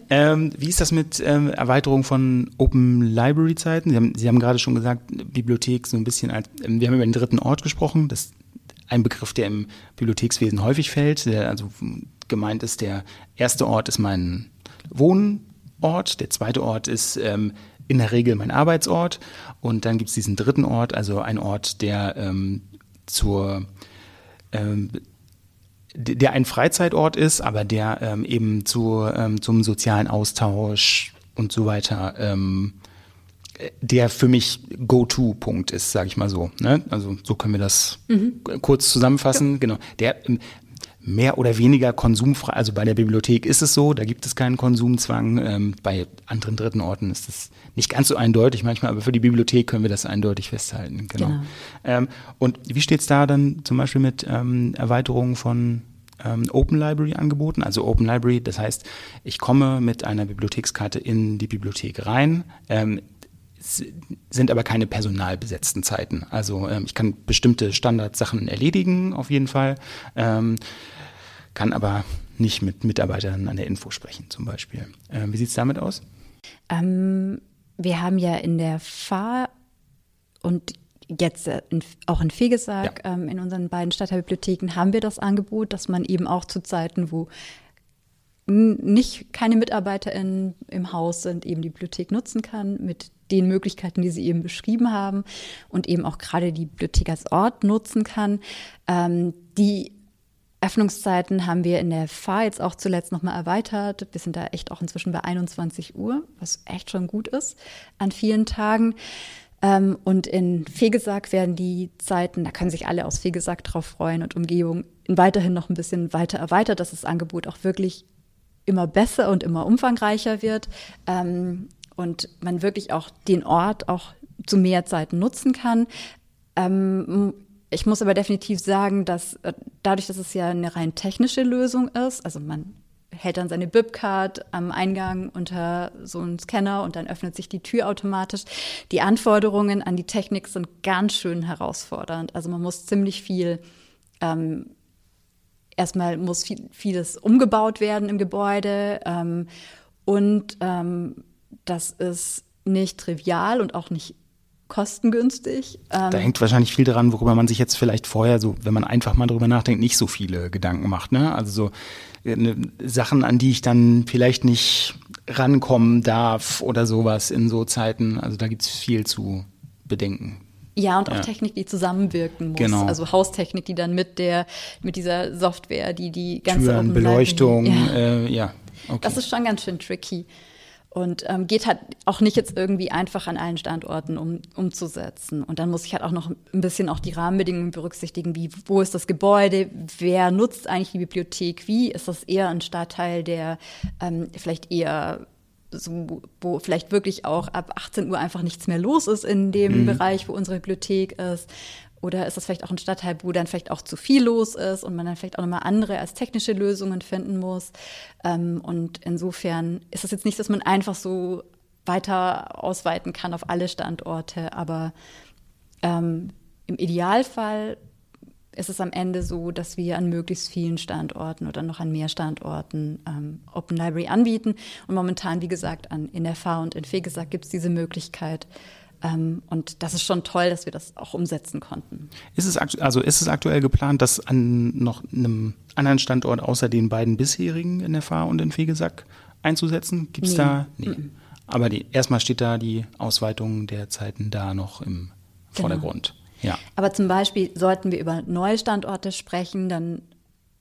Ähm, wie ist das mit ähm, Erweiterung von Open Library Zeiten? Sie haben, Sie haben gerade schon gesagt, Bibliothek so ein bisschen als, ähm, wir haben über den dritten Ort gesprochen. Das ist ein Begriff, der im Bibliothekswesen häufig fällt. Der, also gemeint ist, der erste Ort ist mein Wohnort, der zweite Ort ist ähm, in der Regel mein Arbeitsort und dann gibt es diesen dritten Ort, also ein Ort, der ähm, zur ähm, der ein Freizeitort ist, aber der ähm, eben zu, ähm, zum sozialen Austausch und so weiter, ähm, der für mich Go-To-Punkt ist, sage ich mal so. Ne? Also so können wir das mhm. kurz zusammenfassen. Ja. Genau. Der ähm, mehr oder weniger konsumfrei, also bei der Bibliothek ist es so, da gibt es keinen Konsumzwang. Ähm, bei anderen dritten Orten ist es nicht ganz so eindeutig manchmal, aber für die Bibliothek können wir das eindeutig festhalten. Genau. genau. Ähm, und wie steht es da dann zum Beispiel mit ähm, Erweiterungen von ähm, Open Library Angeboten? Also Open Library, das heißt, ich komme mit einer Bibliothekskarte in die Bibliothek rein. Sind aber keine personalbesetzten Zeiten. Also ähm, ich kann bestimmte Standardsachen erledigen, auf jeden Fall, ähm, kann aber nicht mit Mitarbeitern an der Info sprechen, zum Beispiel. Ähm, wie sieht es damit aus? Ähm, wir haben ja in der Fahr und jetzt äh, in, auch in Fegesack, ja. ähm, in unseren beiden Stadtteilbibliotheken, haben wir das Angebot, dass man eben auch zu Zeiten, wo nicht keine MitarbeiterInnen im Haus sind, eben die Bibliothek nutzen kann mit den Möglichkeiten, die Sie eben beschrieben haben und eben auch gerade die Bibliothek als Ort nutzen kann. Ähm, die Öffnungszeiten haben wir in der Fahr jetzt auch zuletzt nochmal erweitert. Wir sind da echt auch inzwischen bei 21 Uhr, was echt schon gut ist an vielen Tagen. Ähm, und in Fegesack werden die Zeiten, da können sich alle aus Fegesack drauf freuen und Umgebung weiterhin noch ein bisschen weiter erweitert, dass das Angebot auch wirklich immer besser und immer umfangreicher wird ähm, und man wirklich auch den Ort auch zu mehr Zeiten nutzen kann. Ähm, ich muss aber definitiv sagen, dass äh, dadurch, dass es ja eine rein technische Lösung ist, also man hält dann seine BIP-Card am Eingang unter so einen Scanner und dann öffnet sich die Tür automatisch. Die Anforderungen an die Technik sind ganz schön herausfordernd. Also man muss ziemlich viel ähm, erstmal muss viel, vieles umgebaut werden im Gebäude ähm, und ähm, das ist nicht trivial und auch nicht kostengünstig. Ähm, da hängt wahrscheinlich viel daran, worüber man sich jetzt vielleicht vorher so, wenn man einfach mal drüber nachdenkt, nicht so viele Gedanken macht. Ne? Also so äh, ne, Sachen, an die ich dann vielleicht nicht rankommen darf oder sowas in so Zeiten. Also da gibt es viel zu bedenken. Ja, und auch ja. Technik, die zusammenwirken muss. Genau. Also Haustechnik, die dann mit der, mit dieser Software, die die ganze Türen, Beleuchtung, ja. Äh, ja. Okay. Das ist schon ganz schön tricky. Und ähm, geht halt auch nicht jetzt irgendwie einfach an allen Standorten um, umzusetzen. Und dann muss ich halt auch noch ein bisschen auch die Rahmenbedingungen berücksichtigen, wie, wo ist das Gebäude, wer nutzt eigentlich die Bibliothek, wie ist das eher ein Stadtteil, der ähm, vielleicht eher so, wo vielleicht wirklich auch ab 18 Uhr einfach nichts mehr los ist in dem mhm. Bereich, wo unsere Bibliothek ist. Oder ist das vielleicht auch ein Stadtteil, wo dann vielleicht auch zu viel los ist und man dann vielleicht auch nochmal andere als technische Lösungen finden muss? Ähm, und insofern ist es jetzt nicht, dass man einfach so weiter ausweiten kann auf alle Standorte, aber ähm, im Idealfall ist es am Ende so, dass wir an möglichst vielen Standorten oder noch an mehr Standorten ähm, Open Library anbieten. Und momentan, wie gesagt, an, in der FA und in Fegesack gibt es diese Möglichkeit. Ähm, und das ist schon toll, dass wir das auch umsetzen konnten. Ist es, also ist es aktuell geplant, das an noch einem anderen Standort außer den beiden bisherigen in der FA und in Fegesack einzusetzen? Gibt es nee. da? Nee. Aber die, erstmal steht da die Ausweitung der Zeiten da noch im genau. Vordergrund. Ja. Aber zum Beispiel sollten wir über neue Standorte sprechen, dann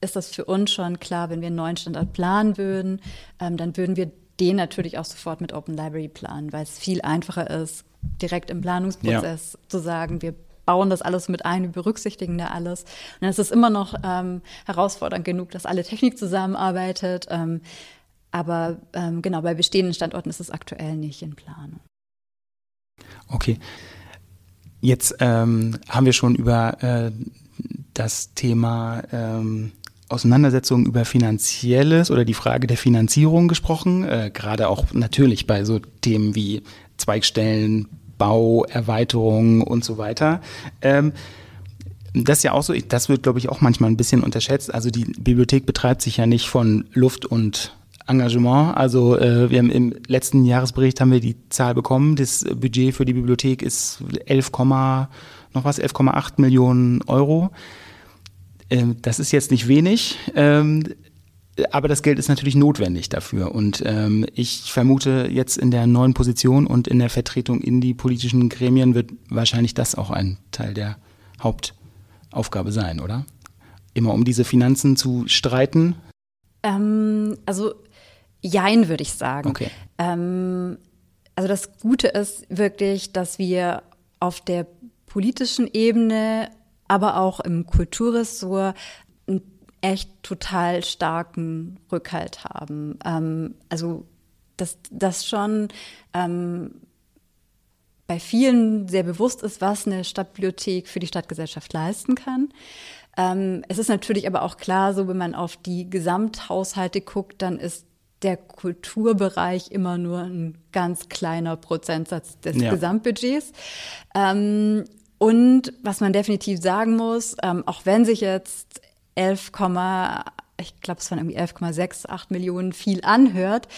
ist das für uns schon klar, wenn wir einen neuen Standort planen würden, ähm, dann würden wir den natürlich auch sofort mit Open Library planen, weil es viel einfacher ist, direkt im Planungsprozess ja. zu sagen, wir bauen das alles mit ein, wir berücksichtigen da alles. Und dann ist es immer noch ähm, herausfordernd genug, dass alle Technik zusammenarbeitet. Ähm, aber ähm, genau, bei bestehenden Standorten ist es aktuell nicht in Planung. Okay. Jetzt ähm, haben wir schon über äh, das Thema ähm, Auseinandersetzung über Finanzielles oder die Frage der Finanzierung gesprochen, äh, gerade auch natürlich bei so Themen wie Zweigstellen, Bau, Erweiterung und so weiter. Ähm, das ist ja auch so, das wird, glaube ich, auch manchmal ein bisschen unterschätzt. Also die Bibliothek betreibt sich ja nicht von Luft und Engagement. Also äh, wir haben im letzten Jahresbericht haben wir die Zahl bekommen. Das Budget für die Bibliothek ist 11, noch was 11,8 Millionen Euro. Ähm, das ist jetzt nicht wenig. Ähm, aber das Geld ist natürlich notwendig dafür. Und ähm, ich vermute, jetzt in der neuen Position und in der Vertretung in die politischen Gremien wird wahrscheinlich das auch ein Teil der Hauptaufgabe sein, oder? Immer um diese Finanzen zu streiten? Ähm, also jein, würde ich sagen. Okay. Ähm, also das Gute ist wirklich, dass wir auf der politischen Ebene, aber auch im Kulturressort echt total starken Rückhalt haben. Ähm, also dass das schon ähm, bei vielen sehr bewusst ist, was eine Stadtbibliothek für die Stadtgesellschaft leisten kann. Ähm, es ist natürlich aber auch klar, so wenn man auf die Gesamthaushalte guckt, dann ist der Kulturbereich immer nur ein ganz kleiner Prozentsatz des ja. Gesamtbudgets. Ähm, und was man definitiv sagen muss, ähm, auch wenn sich jetzt 11, ich glaube, es waren irgendwie 11,68 Millionen viel anhört,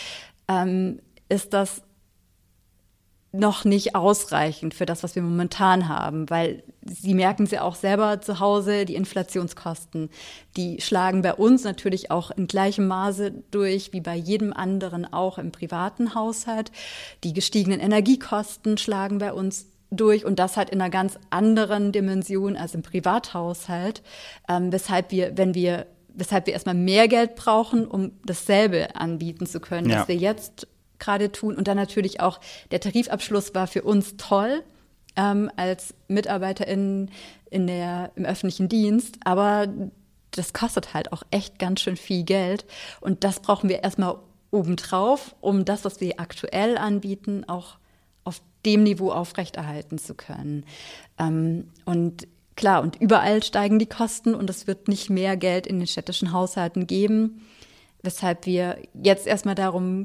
ähm, ist das noch nicht ausreichend für das, was wir momentan haben, weil Sie merken sie auch selber zu Hause, die Inflationskosten, die schlagen bei uns natürlich auch in gleichem Maße durch wie bei jedem anderen auch im privaten Haushalt. Die gestiegenen Energiekosten schlagen bei uns durch und das halt in einer ganz anderen Dimension als im Privathaushalt, ähm, weshalb wir, wenn wir, weshalb wir erstmal mehr Geld brauchen, um dasselbe anbieten zu können, ja. was wir jetzt gerade tun. Und dann natürlich auch der Tarifabschluss war für uns toll ähm, als MitarbeiterInnen in der, im öffentlichen Dienst, aber das kostet halt auch echt ganz schön viel Geld. Und das brauchen wir erstmal obendrauf, um das, was wir aktuell anbieten, auch auf dem Niveau aufrechterhalten zu können. Ähm, und klar, und überall steigen die Kosten und es wird nicht mehr Geld in den städtischen Haushalten geben, weshalb wir jetzt erstmal darum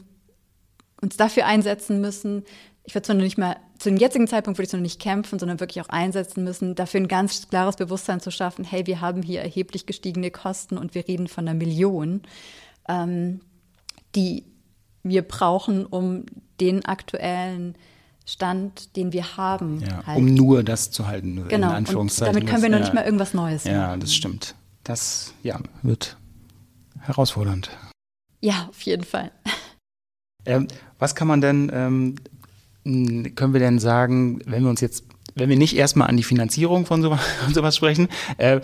uns dafür einsetzen müssen. Ich würde zwar noch nicht mal, zu dem jetzigen Zeitpunkt würde ich noch nicht kämpfen, sondern wirklich auch einsetzen müssen, dafür ein ganz klares Bewusstsein zu schaffen, hey, wir haben hier erheblich gestiegene Kosten und wir reden von einer Million, ähm, die wir brauchen, um den aktuellen Stand, den wir haben. Ja, halt. Um nur das zu halten, genau. in Anführungszeichen. Und damit können wir noch nicht mal irgendwas Neues ja, machen. Ja, das stimmt. Das ja, wird herausfordernd. Ja, auf jeden Fall. Ähm, was kann man denn, ähm, können wir denn sagen, wenn wir uns jetzt, wenn wir nicht erstmal an die Finanzierung von sowas, von sowas sprechen, äh,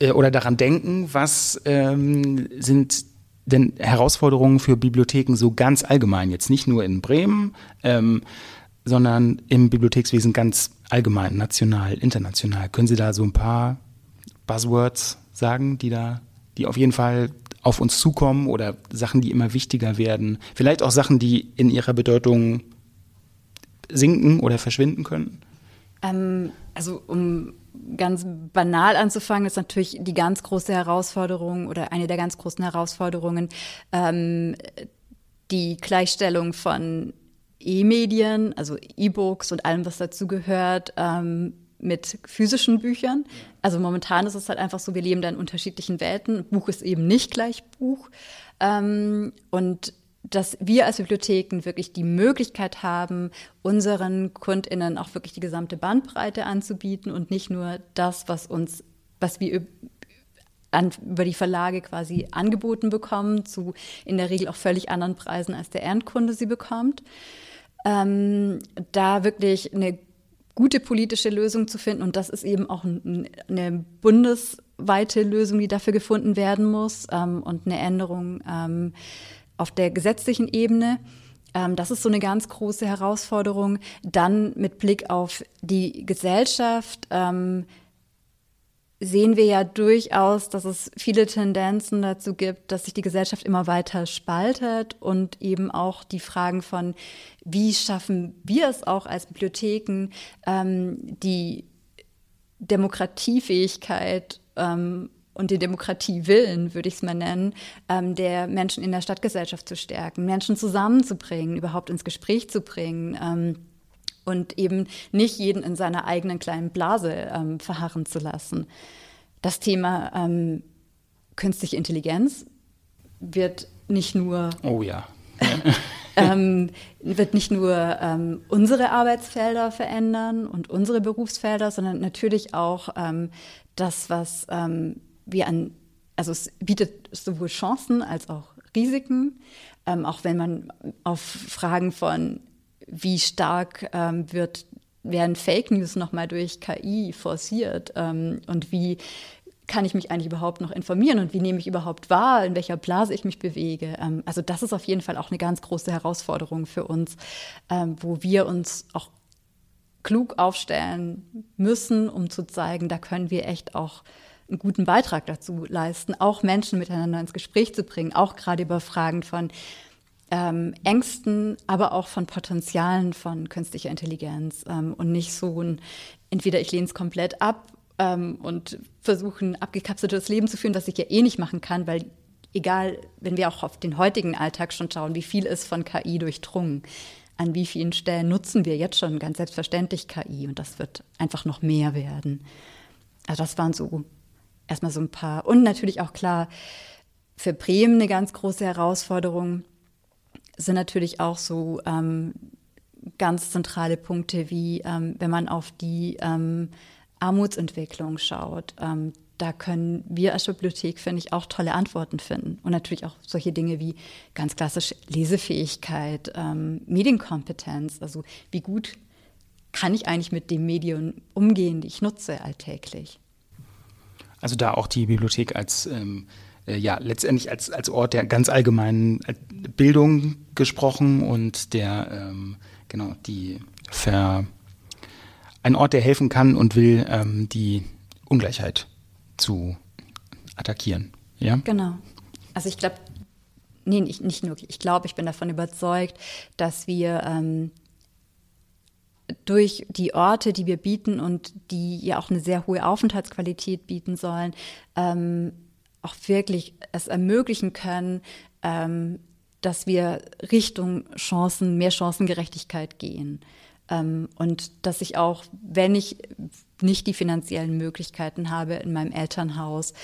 äh, oder daran denken, was ähm, sind denn Herausforderungen für Bibliotheken so ganz allgemein, jetzt nicht nur in Bremen, ähm, sondern im Bibliothekswesen ganz allgemein, national, international. Können Sie da so ein paar Buzzwords sagen, die da, die auf jeden Fall auf uns zukommen oder Sachen, die immer wichtiger werden? Vielleicht auch Sachen, die in ihrer Bedeutung sinken oder verschwinden können? Ähm, also um ganz banal anzufangen, ist natürlich die ganz große Herausforderung oder eine der ganz großen Herausforderungen ähm, die Gleichstellung von E-Medien, also E-Books und allem, was dazu gehört, ähm, mit physischen Büchern. Also momentan ist es halt einfach so, wir leben da in unterschiedlichen Welten. Buch ist eben nicht gleich Buch. Ähm, und dass wir als Bibliotheken wirklich die Möglichkeit haben, unseren KundInnen auch wirklich die gesamte Bandbreite anzubieten und nicht nur das, was uns, was wir an, über die Verlage quasi angeboten bekommen, zu in der Regel auch völlig anderen Preisen, als der Endkunde sie bekommt. Ähm, da wirklich eine gute politische Lösung zu finden und das ist eben auch eine bundesweite Lösung, die dafür gefunden werden muss ähm, und eine Änderung ähm, auf der gesetzlichen Ebene. Ähm, das ist so eine ganz große Herausforderung. Dann mit Blick auf die Gesellschaft ähm, sehen wir ja durchaus, dass es viele Tendenzen dazu gibt, dass sich die Gesellschaft immer weiter spaltet und eben auch die Fragen von, wie schaffen wir es auch als Bibliotheken, ähm, die Demokratiefähigkeit ähm, und den Demokratiewillen, würde ich es mal nennen, ähm, der Menschen in der Stadtgesellschaft zu stärken, Menschen zusammenzubringen, überhaupt ins Gespräch zu bringen ähm, und eben nicht jeden in seiner eigenen kleinen Blase ähm, verharren zu lassen. Das Thema ähm, künstliche Intelligenz wird nicht nur oh ja. ähm, wird nicht nur ähm, unsere Arbeitsfelder verändern und unsere Berufsfelder, sondern natürlich auch ähm, das, was ähm, wir an, also es bietet sowohl Chancen als auch Risiken, ähm, auch wenn man auf Fragen von wie stark ähm, wird, werden Fake News nochmal durch KI forciert ähm, und wie kann ich mich eigentlich überhaupt noch informieren und wie nehme ich überhaupt wahr, in welcher Blase ich mich bewege. Ähm, also das ist auf jeden Fall auch eine ganz große Herausforderung für uns, ähm, wo wir uns auch klug aufstellen müssen, um zu zeigen, da können wir echt auch einen guten Beitrag dazu leisten, auch Menschen miteinander ins Gespräch zu bringen, auch gerade über Fragen von ähm, Ängsten, aber auch von Potenzialen von künstlicher Intelligenz ähm, und nicht so ein, entweder ich lehne es komplett ab ähm, und versuche ein abgekapseltes Leben zu führen, was ich ja eh nicht machen kann, weil egal, wenn wir auch auf den heutigen Alltag schon schauen, wie viel ist von KI durchdrungen, an wie vielen Stellen nutzen wir jetzt schon ganz selbstverständlich KI und das wird einfach noch mehr werden. Also das waren so erstmal so ein paar und natürlich auch klar für Bremen eine ganz große Herausforderung sind natürlich auch so ähm, ganz zentrale Punkte, wie ähm, wenn man auf die ähm, Armutsentwicklung schaut. Ähm, da können wir als Bibliothek, finde ich, auch tolle Antworten finden. Und natürlich auch solche Dinge wie ganz klassisch Lesefähigkeit, ähm, Medienkompetenz. Also wie gut kann ich eigentlich mit dem Medium umgehen, die ich nutze alltäglich. Also da auch die Bibliothek als ähm, äh, ja letztendlich als, als Ort der ganz allgemeinen Bildung gesprochen und der ähm, genau die Ver, ein Ort, der helfen kann und will, ähm, die Ungleichheit zu attackieren. Ja? Genau. Also ich glaube, nee, nicht, nicht nur, ich glaube, ich bin davon überzeugt, dass wir ähm, durch die Orte, die wir bieten und die ja auch eine sehr hohe Aufenthaltsqualität bieten sollen, ähm, auch wirklich es ermöglichen können, ähm, dass wir Richtung Chancen, mehr Chancengerechtigkeit gehen. Ähm, und dass ich auch, wenn ich nicht die finanziellen Möglichkeiten habe in meinem Elternhaus,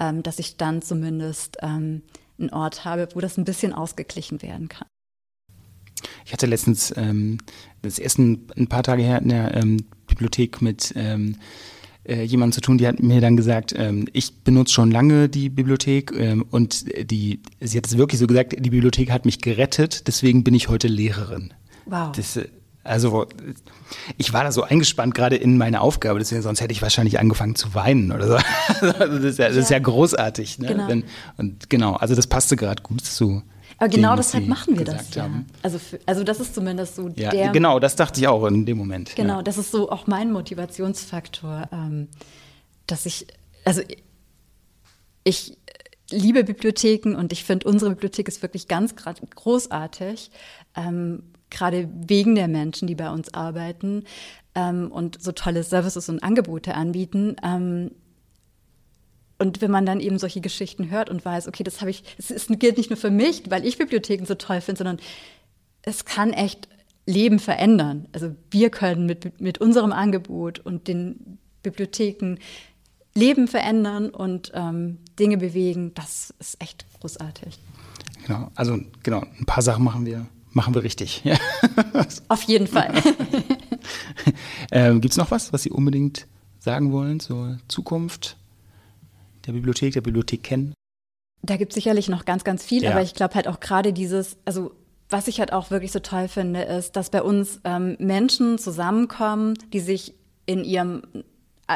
ähm, dass ich dann zumindest ähm, einen Ort habe, wo das ein bisschen ausgeglichen werden kann. Ich hatte letztens ähm, das erste ein paar Tage her in der ähm, Bibliothek mit ähm, äh, jemandem zu tun, die hat mir dann gesagt, ähm, ich benutze schon lange die Bibliothek ähm, und die, sie hat es wirklich so gesagt, die Bibliothek hat mich gerettet, deswegen bin ich heute Lehrerin. Wow. Das, äh, also ich war da so eingespannt gerade in meine Aufgabe, deswegen sonst hätte ich wahrscheinlich angefangen zu weinen oder so. Also das, ist ja, das ist ja großartig. Ne? Genau. Wenn, und genau, also das passte gerade gut zu. Aber genau dem, deshalb machen wir das ja. Also, für, also das ist zumindest so ja, der. Genau, das dachte ich auch in dem Moment. Genau, ja. das ist so auch mein Motivationsfaktor, ähm, dass ich, also ich liebe Bibliotheken und ich finde, unsere Bibliothek ist wirklich ganz großartig. Ähm, gerade wegen der Menschen, die bei uns arbeiten ähm, und so tolle Services und Angebote anbieten. Ähm, und wenn man dann eben solche Geschichten hört und weiß, okay, das habe ich, es ist, gilt nicht nur für mich, weil ich Bibliotheken so toll finde, sondern es kann echt Leben verändern. Also wir können mit, mit unserem Angebot und den Bibliotheken Leben verändern und ähm, Dinge bewegen. Das ist echt großartig. Genau, also genau, ein paar Sachen machen wir machen wir richtig. Ja. Auf jeden Fall. ähm, Gibt es noch was, was Sie unbedingt sagen wollen zur Zukunft der Bibliothek, der Bibliothek kennen? Da gibt es sicherlich noch ganz, ganz viel, ja. aber ich glaube halt auch gerade dieses, also was ich halt auch wirklich so toll finde, ist, dass bei uns ähm, Menschen zusammenkommen, die sich in ihrem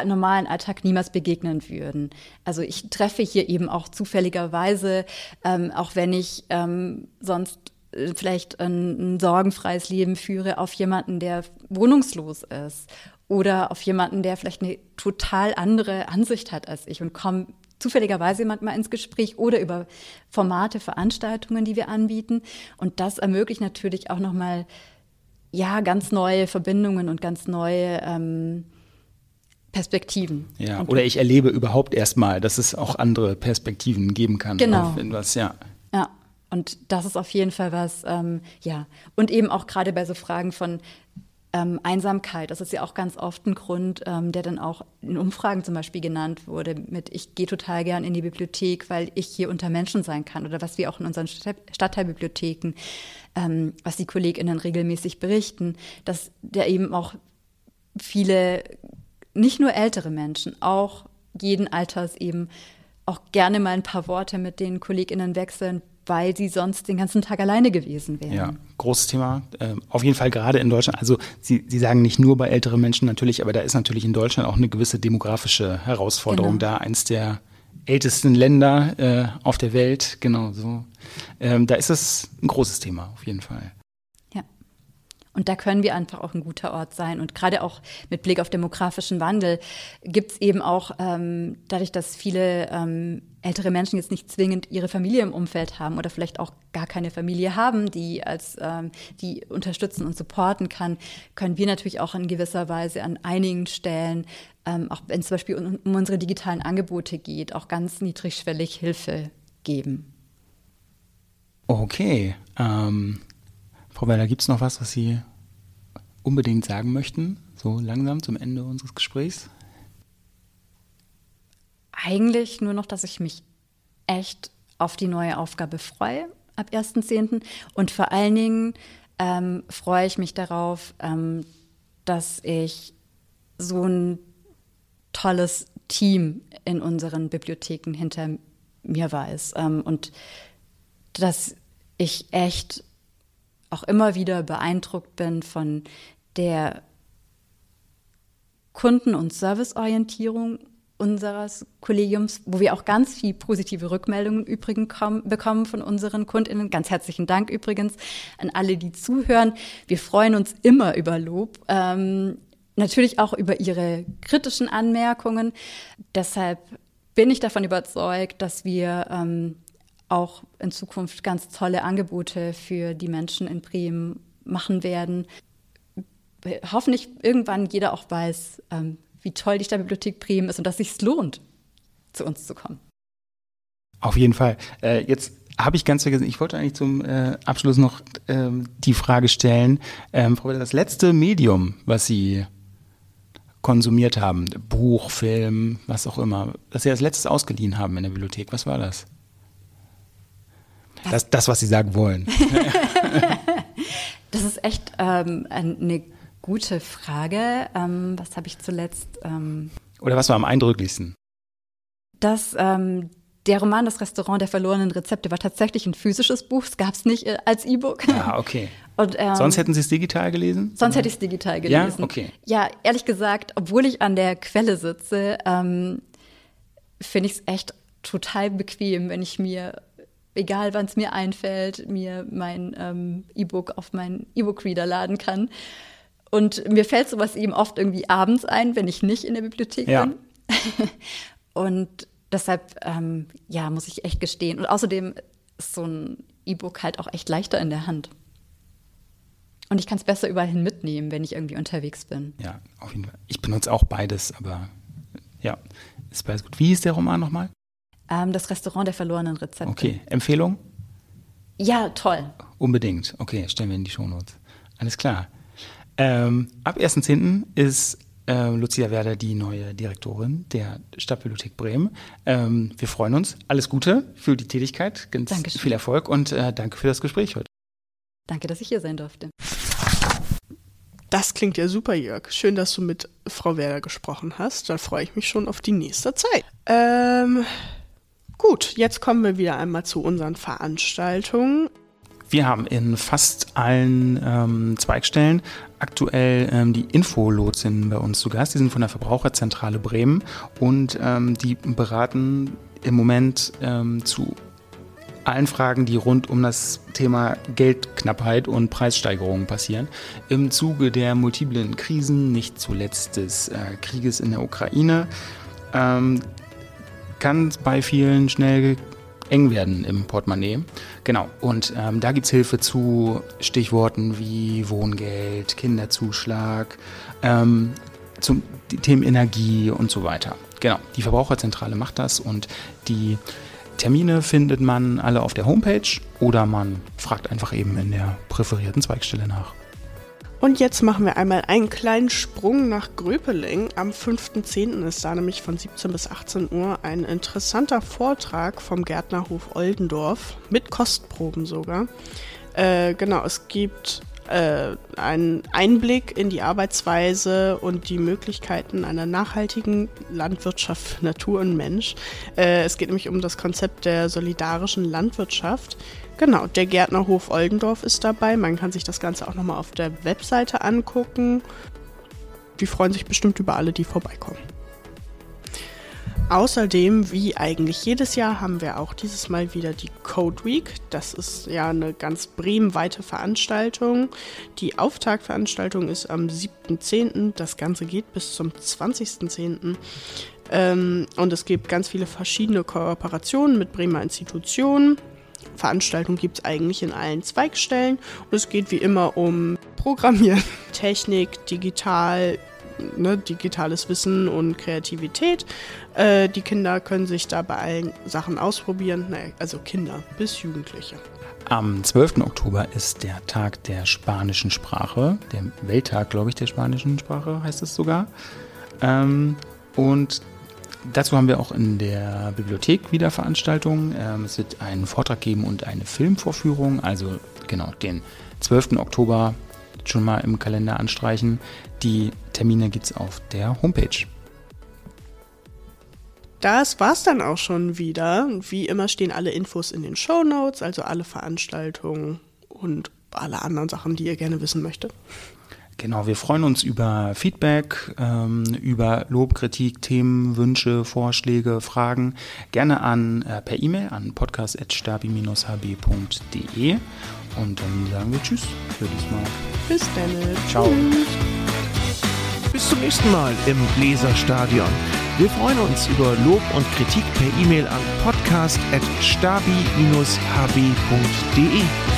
normalen Alltag niemals begegnen würden. Also ich treffe hier eben auch zufälligerweise, ähm, auch wenn ich ähm, sonst äh, vielleicht ein, ein sorgenfreies Leben führe, auf jemanden, der wohnungslos ist oder auf jemanden, der vielleicht eine total andere Ansicht hat als ich und komme zufälligerweise manchmal ins Gespräch oder über Formate, Veranstaltungen, die wir anbieten. Und das ermöglicht natürlich auch nochmal, ja, ganz neue Verbindungen und ganz neue ähm, Perspektiven. Ja, und oder ich erlebe überhaupt erstmal, dass es auch andere Perspektiven geben kann. Genau. Auf ja. Ja, und das ist auf jeden Fall was, ähm, ja. Und eben auch gerade bei so Fragen von ähm, Einsamkeit, das ist ja auch ganz oft ein Grund, ähm, der dann auch in Umfragen zum Beispiel genannt wurde, mit ich gehe total gern in die Bibliothek, weil ich hier unter Menschen sein kann oder was wir auch in unseren Stadtteilbibliotheken, ähm, was die KollegInnen regelmäßig berichten, dass der eben auch viele, nicht nur ältere Menschen, auch jeden Alters eben auch gerne mal ein paar Worte mit den KollegInnen wechseln, weil sie sonst den ganzen Tag alleine gewesen wären. Ja, großes Thema. Ähm, auf jeden Fall gerade in Deutschland. Also Sie, Sie sagen nicht nur bei älteren Menschen natürlich, aber da ist natürlich in Deutschland auch eine gewisse demografische Herausforderung genau. da. Eins der ältesten Länder äh, auf der Welt, genau so. Ähm, da ist es ein großes Thema, auf jeden Fall. Und da können wir einfach auch ein guter Ort sein. Und gerade auch mit Blick auf demografischen Wandel gibt es eben auch, ähm, dadurch, dass viele ähm, ältere Menschen jetzt nicht zwingend ihre Familie im Umfeld haben oder vielleicht auch gar keine Familie haben, die als ähm, die unterstützen und supporten kann, können wir natürlich auch in gewisser Weise an einigen Stellen, ähm, auch wenn es zum Beispiel um, um unsere digitalen Angebote geht, auch ganz niedrigschwellig Hilfe geben. Okay. Ähm, Frau Weiler, gibt es noch was, was Sie unbedingt sagen möchten, so langsam zum Ende unseres Gesprächs? Eigentlich nur noch, dass ich mich echt auf die neue Aufgabe freue ab 1.10. Und vor allen Dingen ähm, freue ich mich darauf, ähm, dass ich so ein tolles Team in unseren Bibliotheken hinter mir weiß ähm, und dass ich echt auch immer wieder beeindruckt bin von der Kunden- und Serviceorientierung unseres Kollegiums, wo wir auch ganz viel positive Rückmeldungen übrigens bekommen von unseren Kundinnen. Ganz herzlichen Dank übrigens an alle, die zuhören. Wir freuen uns immer über Lob. Ähm, natürlich auch über Ihre kritischen Anmerkungen. Deshalb bin ich davon überzeugt, dass wir ähm, auch in Zukunft ganz tolle Angebote für die Menschen in Bremen machen werden. Hoffentlich irgendwann jeder auch weiß, ähm, wie toll die Stadtbibliothek Bremen ist und dass es sich lohnt, zu uns zu kommen. Auf jeden Fall. Äh, jetzt habe ich ganz vergessen, ich wollte eigentlich zum äh, Abschluss noch ähm, die Frage stellen, ähm, Frau das letzte Medium, was Sie konsumiert haben, Buch, Film, was auch immer, das Sie als letztes ausgeliehen haben in der Bibliothek, was war das? Das, das was Sie sagen wollen. das ist echt ähm, eine gute Frage. Ähm, was habe ich zuletzt? Ähm, Oder was war am eindrücklichsten? Das, ähm, der Roman Das Restaurant der verlorenen Rezepte war tatsächlich ein physisches Buch. Es gab es nicht äh, als E-Book. Ah, okay. Und, ähm, sonst hätten Sie es digital gelesen? Sonst hätte ich es digital gelesen. Ja, okay. Ja, ehrlich gesagt, obwohl ich an der Quelle sitze, ähm, finde ich es echt total bequem, wenn ich mir egal wann es mir einfällt, mir mein ähm, E-Book auf meinen E-Book-Reader laden kann. Und mir fällt sowas eben oft irgendwie abends ein, wenn ich nicht in der Bibliothek ja. bin. und deshalb, ähm, ja, muss ich echt gestehen. Und außerdem ist so ein E-Book halt auch echt leichter in der Hand. Und ich kann es besser überall hin mitnehmen, wenn ich irgendwie unterwegs bin. Ja, auf jeden Fall. Ich benutze auch beides, aber ja, ist beides gut. Wie ist der Roman nochmal? Ähm, das Restaurant der verlorenen Rezepte. Okay, Empfehlung? Ja, toll. Unbedingt. Okay, stellen wir in die Shownotes. Alles klar. Ähm, ab 1.10. ist äh, Lucia Werder die neue Direktorin der Stadtbibliothek Bremen. Ähm, wir freuen uns. Alles Gute für die Tätigkeit. Ganz Dankeschön. viel Erfolg und äh, danke für das Gespräch heute. Danke, dass ich hier sein durfte. Das klingt ja super, Jörg. Schön, dass du mit Frau Werder gesprochen hast. Da freue ich mich schon auf die nächste Zeit. Ähm, gut, jetzt kommen wir wieder einmal zu unseren Veranstaltungen. Wir haben in fast allen ähm, Zweigstellen aktuell ähm, die Infolotsinnen bei uns zu Gast. Die sind von der Verbraucherzentrale Bremen und ähm, die beraten im Moment ähm, zu allen Fragen, die rund um das Thema Geldknappheit und Preissteigerungen passieren. Im Zuge der multiplen Krisen, nicht zuletzt des äh, Krieges in der Ukraine, ähm, kann bei vielen schnell eng werden im Portemonnaie. Genau, und ähm, da gibt es Hilfe zu Stichworten wie Wohngeld, Kinderzuschlag, ähm, zum Themen Energie und so weiter. Genau, die Verbraucherzentrale macht das und die Termine findet man alle auf der Homepage oder man fragt einfach eben in der präferierten Zweigstelle nach. Und jetzt machen wir einmal einen kleinen Sprung nach Gröpeling. Am 5.10. ist da nämlich von 17 bis 18 Uhr ein interessanter Vortrag vom Gärtnerhof Oldendorf, mit Kostproben sogar. Äh, genau, es gibt äh, einen Einblick in die Arbeitsweise und die Möglichkeiten einer nachhaltigen Landwirtschaft für Natur und Mensch. Äh, es geht nämlich um das Konzept der solidarischen Landwirtschaft. Genau, der Gärtnerhof Oldendorf ist dabei. Man kann sich das Ganze auch nochmal auf der Webseite angucken. Die freuen sich bestimmt über alle, die vorbeikommen. Außerdem, wie eigentlich jedes Jahr, haben wir auch dieses Mal wieder die Code Week. Das ist ja eine ganz bremenweite Veranstaltung. Die Auftaktveranstaltung ist am 7.10. Das Ganze geht bis zum 20.10. Ähm, und es gibt ganz viele verschiedene Kooperationen mit Bremer Institutionen. Veranstaltungen gibt es eigentlich in allen Zweigstellen. Und es geht wie immer um Programmieren, Technik, digital, ne, digitales Wissen und Kreativität. Äh, die Kinder können sich da bei allen Sachen ausprobieren, ne, also Kinder bis Jugendliche. Am 12. Oktober ist der Tag der spanischen Sprache, der Welttag, glaube ich, der spanischen Sprache heißt es sogar. Ähm, und dazu haben wir auch in der Bibliothek wieder Veranstaltungen. Ähm, es wird einen Vortrag geben und eine Filmvorführung, also genau den 12. Oktober schon mal im Kalender anstreichen. Die Termine gibt es auf der Homepage. Das war's dann auch schon wieder. Wie immer stehen alle Infos in den Show Notes, also alle Veranstaltungen und alle anderen Sachen, die ihr gerne wissen möchtet. Genau, wir freuen uns über Feedback, ähm, über Lob, Kritik, Themen, Wünsche, Vorschläge, Fragen. Gerne an äh, per E-Mail an podcast.stabi-hb.de. Und dann sagen wir Tschüss für diesmal. Bis dann. Ciao. Tschüss. Bis zum nächsten Mal im Bläserstadion. Wir freuen uns über Lob und Kritik per E-Mail an podcast.stabi-hb.de.